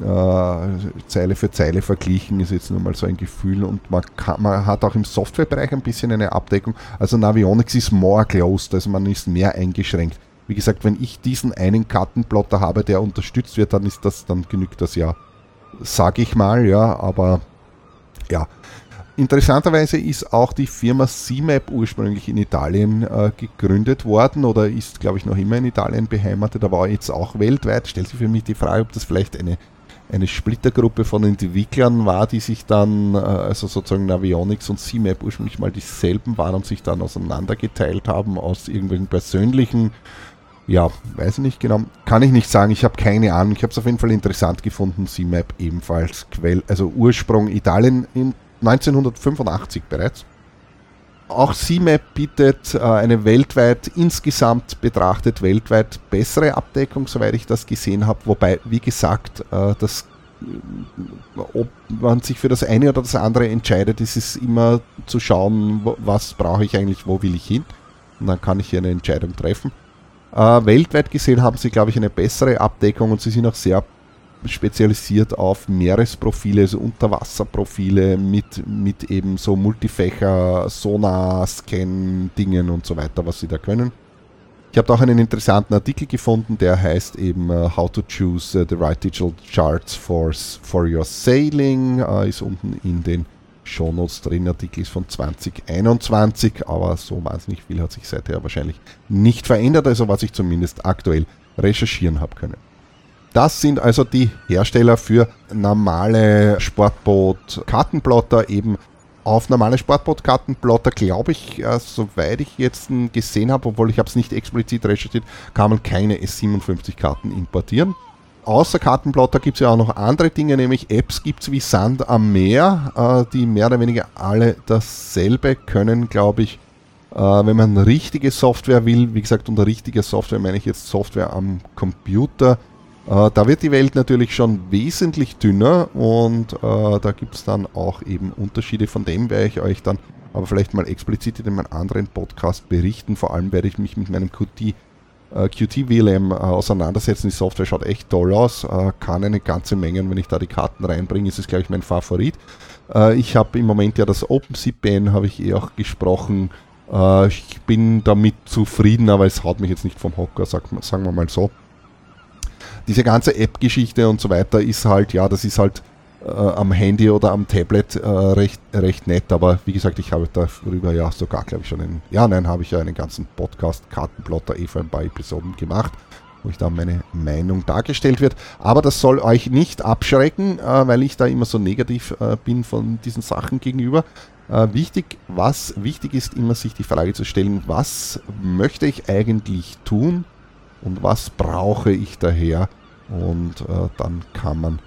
äh, Zeile für Zeile verglichen, ist jetzt nur mal so ein Gefühl und man, kann, man hat auch im Softwarebereich ein bisschen eine Abdeckung. Also Navionics ist more closed, also man ist mehr eingeschränkt. Wie gesagt, wenn ich diesen einen Kartenplotter habe, der unterstützt wird, dann ist das, dann genügt das ja, sage ich mal, ja, aber ja. Interessanterweise ist auch die Firma CMAP ursprünglich in Italien äh, gegründet worden oder ist, glaube ich, noch immer in Italien beheimatet, aber jetzt auch weltweit. Stellt sich für mich die Frage, ob das vielleicht eine eine Splittergruppe von Entwicklern war, die sich dann, äh, also sozusagen Navionics und CMAP ursprünglich mal dieselben waren und sich dann auseinandergeteilt haben aus irgendwelchen persönlichen, ja, weiß ich nicht genau, kann ich nicht sagen, ich habe keine Ahnung, ich habe es auf jeden Fall interessant gefunden, CMAP ebenfalls Quell, also Ursprung Italien in 1985 bereits. Auch CMAP bietet äh, eine weltweit, insgesamt betrachtet weltweit bessere Abdeckung, soweit ich das gesehen habe. Wobei, wie gesagt, äh, das, äh, ob man sich für das eine oder das andere entscheidet, ist es immer zu schauen, was brauche ich eigentlich, wo will ich hin. Und dann kann ich hier eine Entscheidung treffen. Äh, weltweit gesehen haben sie, glaube ich, eine bessere Abdeckung und sie sind auch sehr spezialisiert auf Meeresprofile, also Unterwasserprofile mit, mit eben so Multifächer, Sonar, Scan-Dingen und so weiter, was sie da können. Ich habe auch einen interessanten Artikel gefunden, der heißt eben uh, How to Choose uh, the Right Digital Charts for, for Your Sailing. Uh, ist unten in den Shownotes drin. Artikel ist von 2021, aber so wahnsinnig viel hat sich seither wahrscheinlich nicht verändert, also was ich zumindest aktuell recherchieren habe können. Das sind also die Hersteller für normale Sportboot-Kartenplotter, eben auf normale Sportboot-Kartenplotter, glaube ich, äh, soweit ich jetzt gesehen habe, obwohl ich habe es nicht explizit recherchiert, kann man keine S57-Karten importieren. Außer Kartenplotter gibt es ja auch noch andere Dinge, nämlich Apps gibt es wie Sand am Meer, äh, die mehr oder weniger alle dasselbe können, glaube ich. Äh, wenn man richtige Software will, wie gesagt, unter richtiger Software meine ich jetzt Software am Computer, äh, da wird die Welt natürlich schon wesentlich dünner und äh, da gibt es dann auch eben Unterschiede. Von dem werde ich euch dann aber vielleicht mal explizit in einem anderen Podcast berichten. Vor allem werde ich mich mit meinem Qt, äh, Qt VLM äh, auseinandersetzen. Die Software schaut echt toll aus, äh, kann eine ganze Menge und wenn ich da die Karten reinbringe, ist es gleich mein Favorit. Äh, ich habe im Moment ja das OpenCPN, habe ich eh auch gesprochen. ich bin damit zufrieden, aber es haut mich jetzt nicht vom Hocker, sagen wir mal so diese ganze App-Geschichte und so weiter ist halt, ja, das ist halt äh, am Handy oder am Tablet äh, recht, recht nett, aber wie gesagt, ich habe darüber ja sogar, glaube ich, schon einen, ja, nein, habe ich ja einen ganzen Podcast, Kartenplotter, eh ein paar Episoden gemacht, wo ich da meine Meinung dargestellt wird. Aber das soll euch nicht abschrecken, äh, weil ich da immer so negativ äh, bin von diesen Sachen gegenüber. Äh, wichtig, was wichtig ist, immer sich die Frage zu stellen, was möchte ich eigentlich tun? und was brauche ich daher. Und äh, dann kann man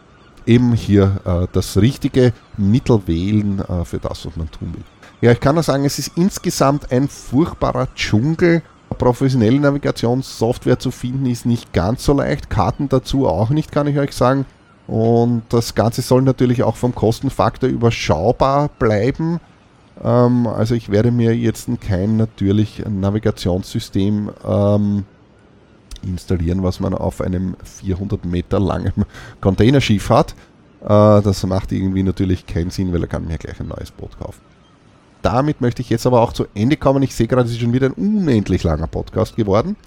eben hier äh, das richtige Mittel wählen äh, für das, was man tun will. Ja, ich kann nur sagen, es ist insgesamt ein furchtbarer Dschungel. Professionelle Navigationssoftware zu finden ist nicht ganz so leicht. Karten dazu auch nicht, kann ich euch sagen. Und das Ganze soll natürlich auch vom Kostenfaktor überschaubar bleiben. Ähm, also ich werde mir jetzt kein natürlich Navigationssystem ähm, installieren, was man auf einem 400 Meter langen Containerschiff hat. Äh, das macht irgendwie natürlich keinen Sinn, weil er kann mir gleich ein neues Boot kaufen. Damit möchte ich jetzt aber auch zu Ende kommen. Ich sehe gerade, es ist schon wieder ein unendlich langer Podcast geworden.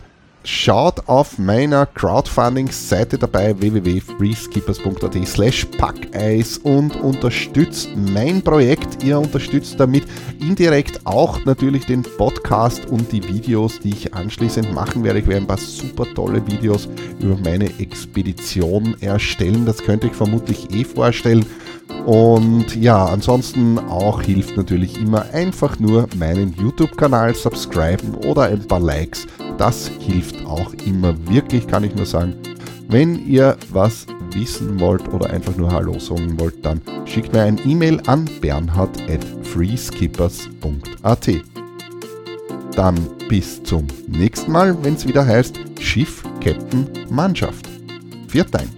Schaut auf meiner Crowdfunding-Seite dabei www.freeskippers.at slash packeis und unterstützt mein Projekt. Ihr unterstützt damit indirekt auch natürlich den Podcast und die Videos, die ich anschließend machen werde. Ich werde ein paar super tolle Videos über meine Expedition erstellen. Das könnte ich vermutlich eh vorstellen. Und ja, ansonsten auch hilft natürlich immer einfach nur meinen YouTube-Kanal subscriben oder ein paar Likes. Das hilft auch immer wirklich, kann ich nur sagen. Wenn ihr was wissen wollt oder einfach nur Hallo sagen wollt, dann schickt mir ein E-Mail an bernhard at freeskippers.at. Dann bis zum nächsten Mal, wenn es wieder heißt Schiff, Captain, Mannschaft. Viert ein.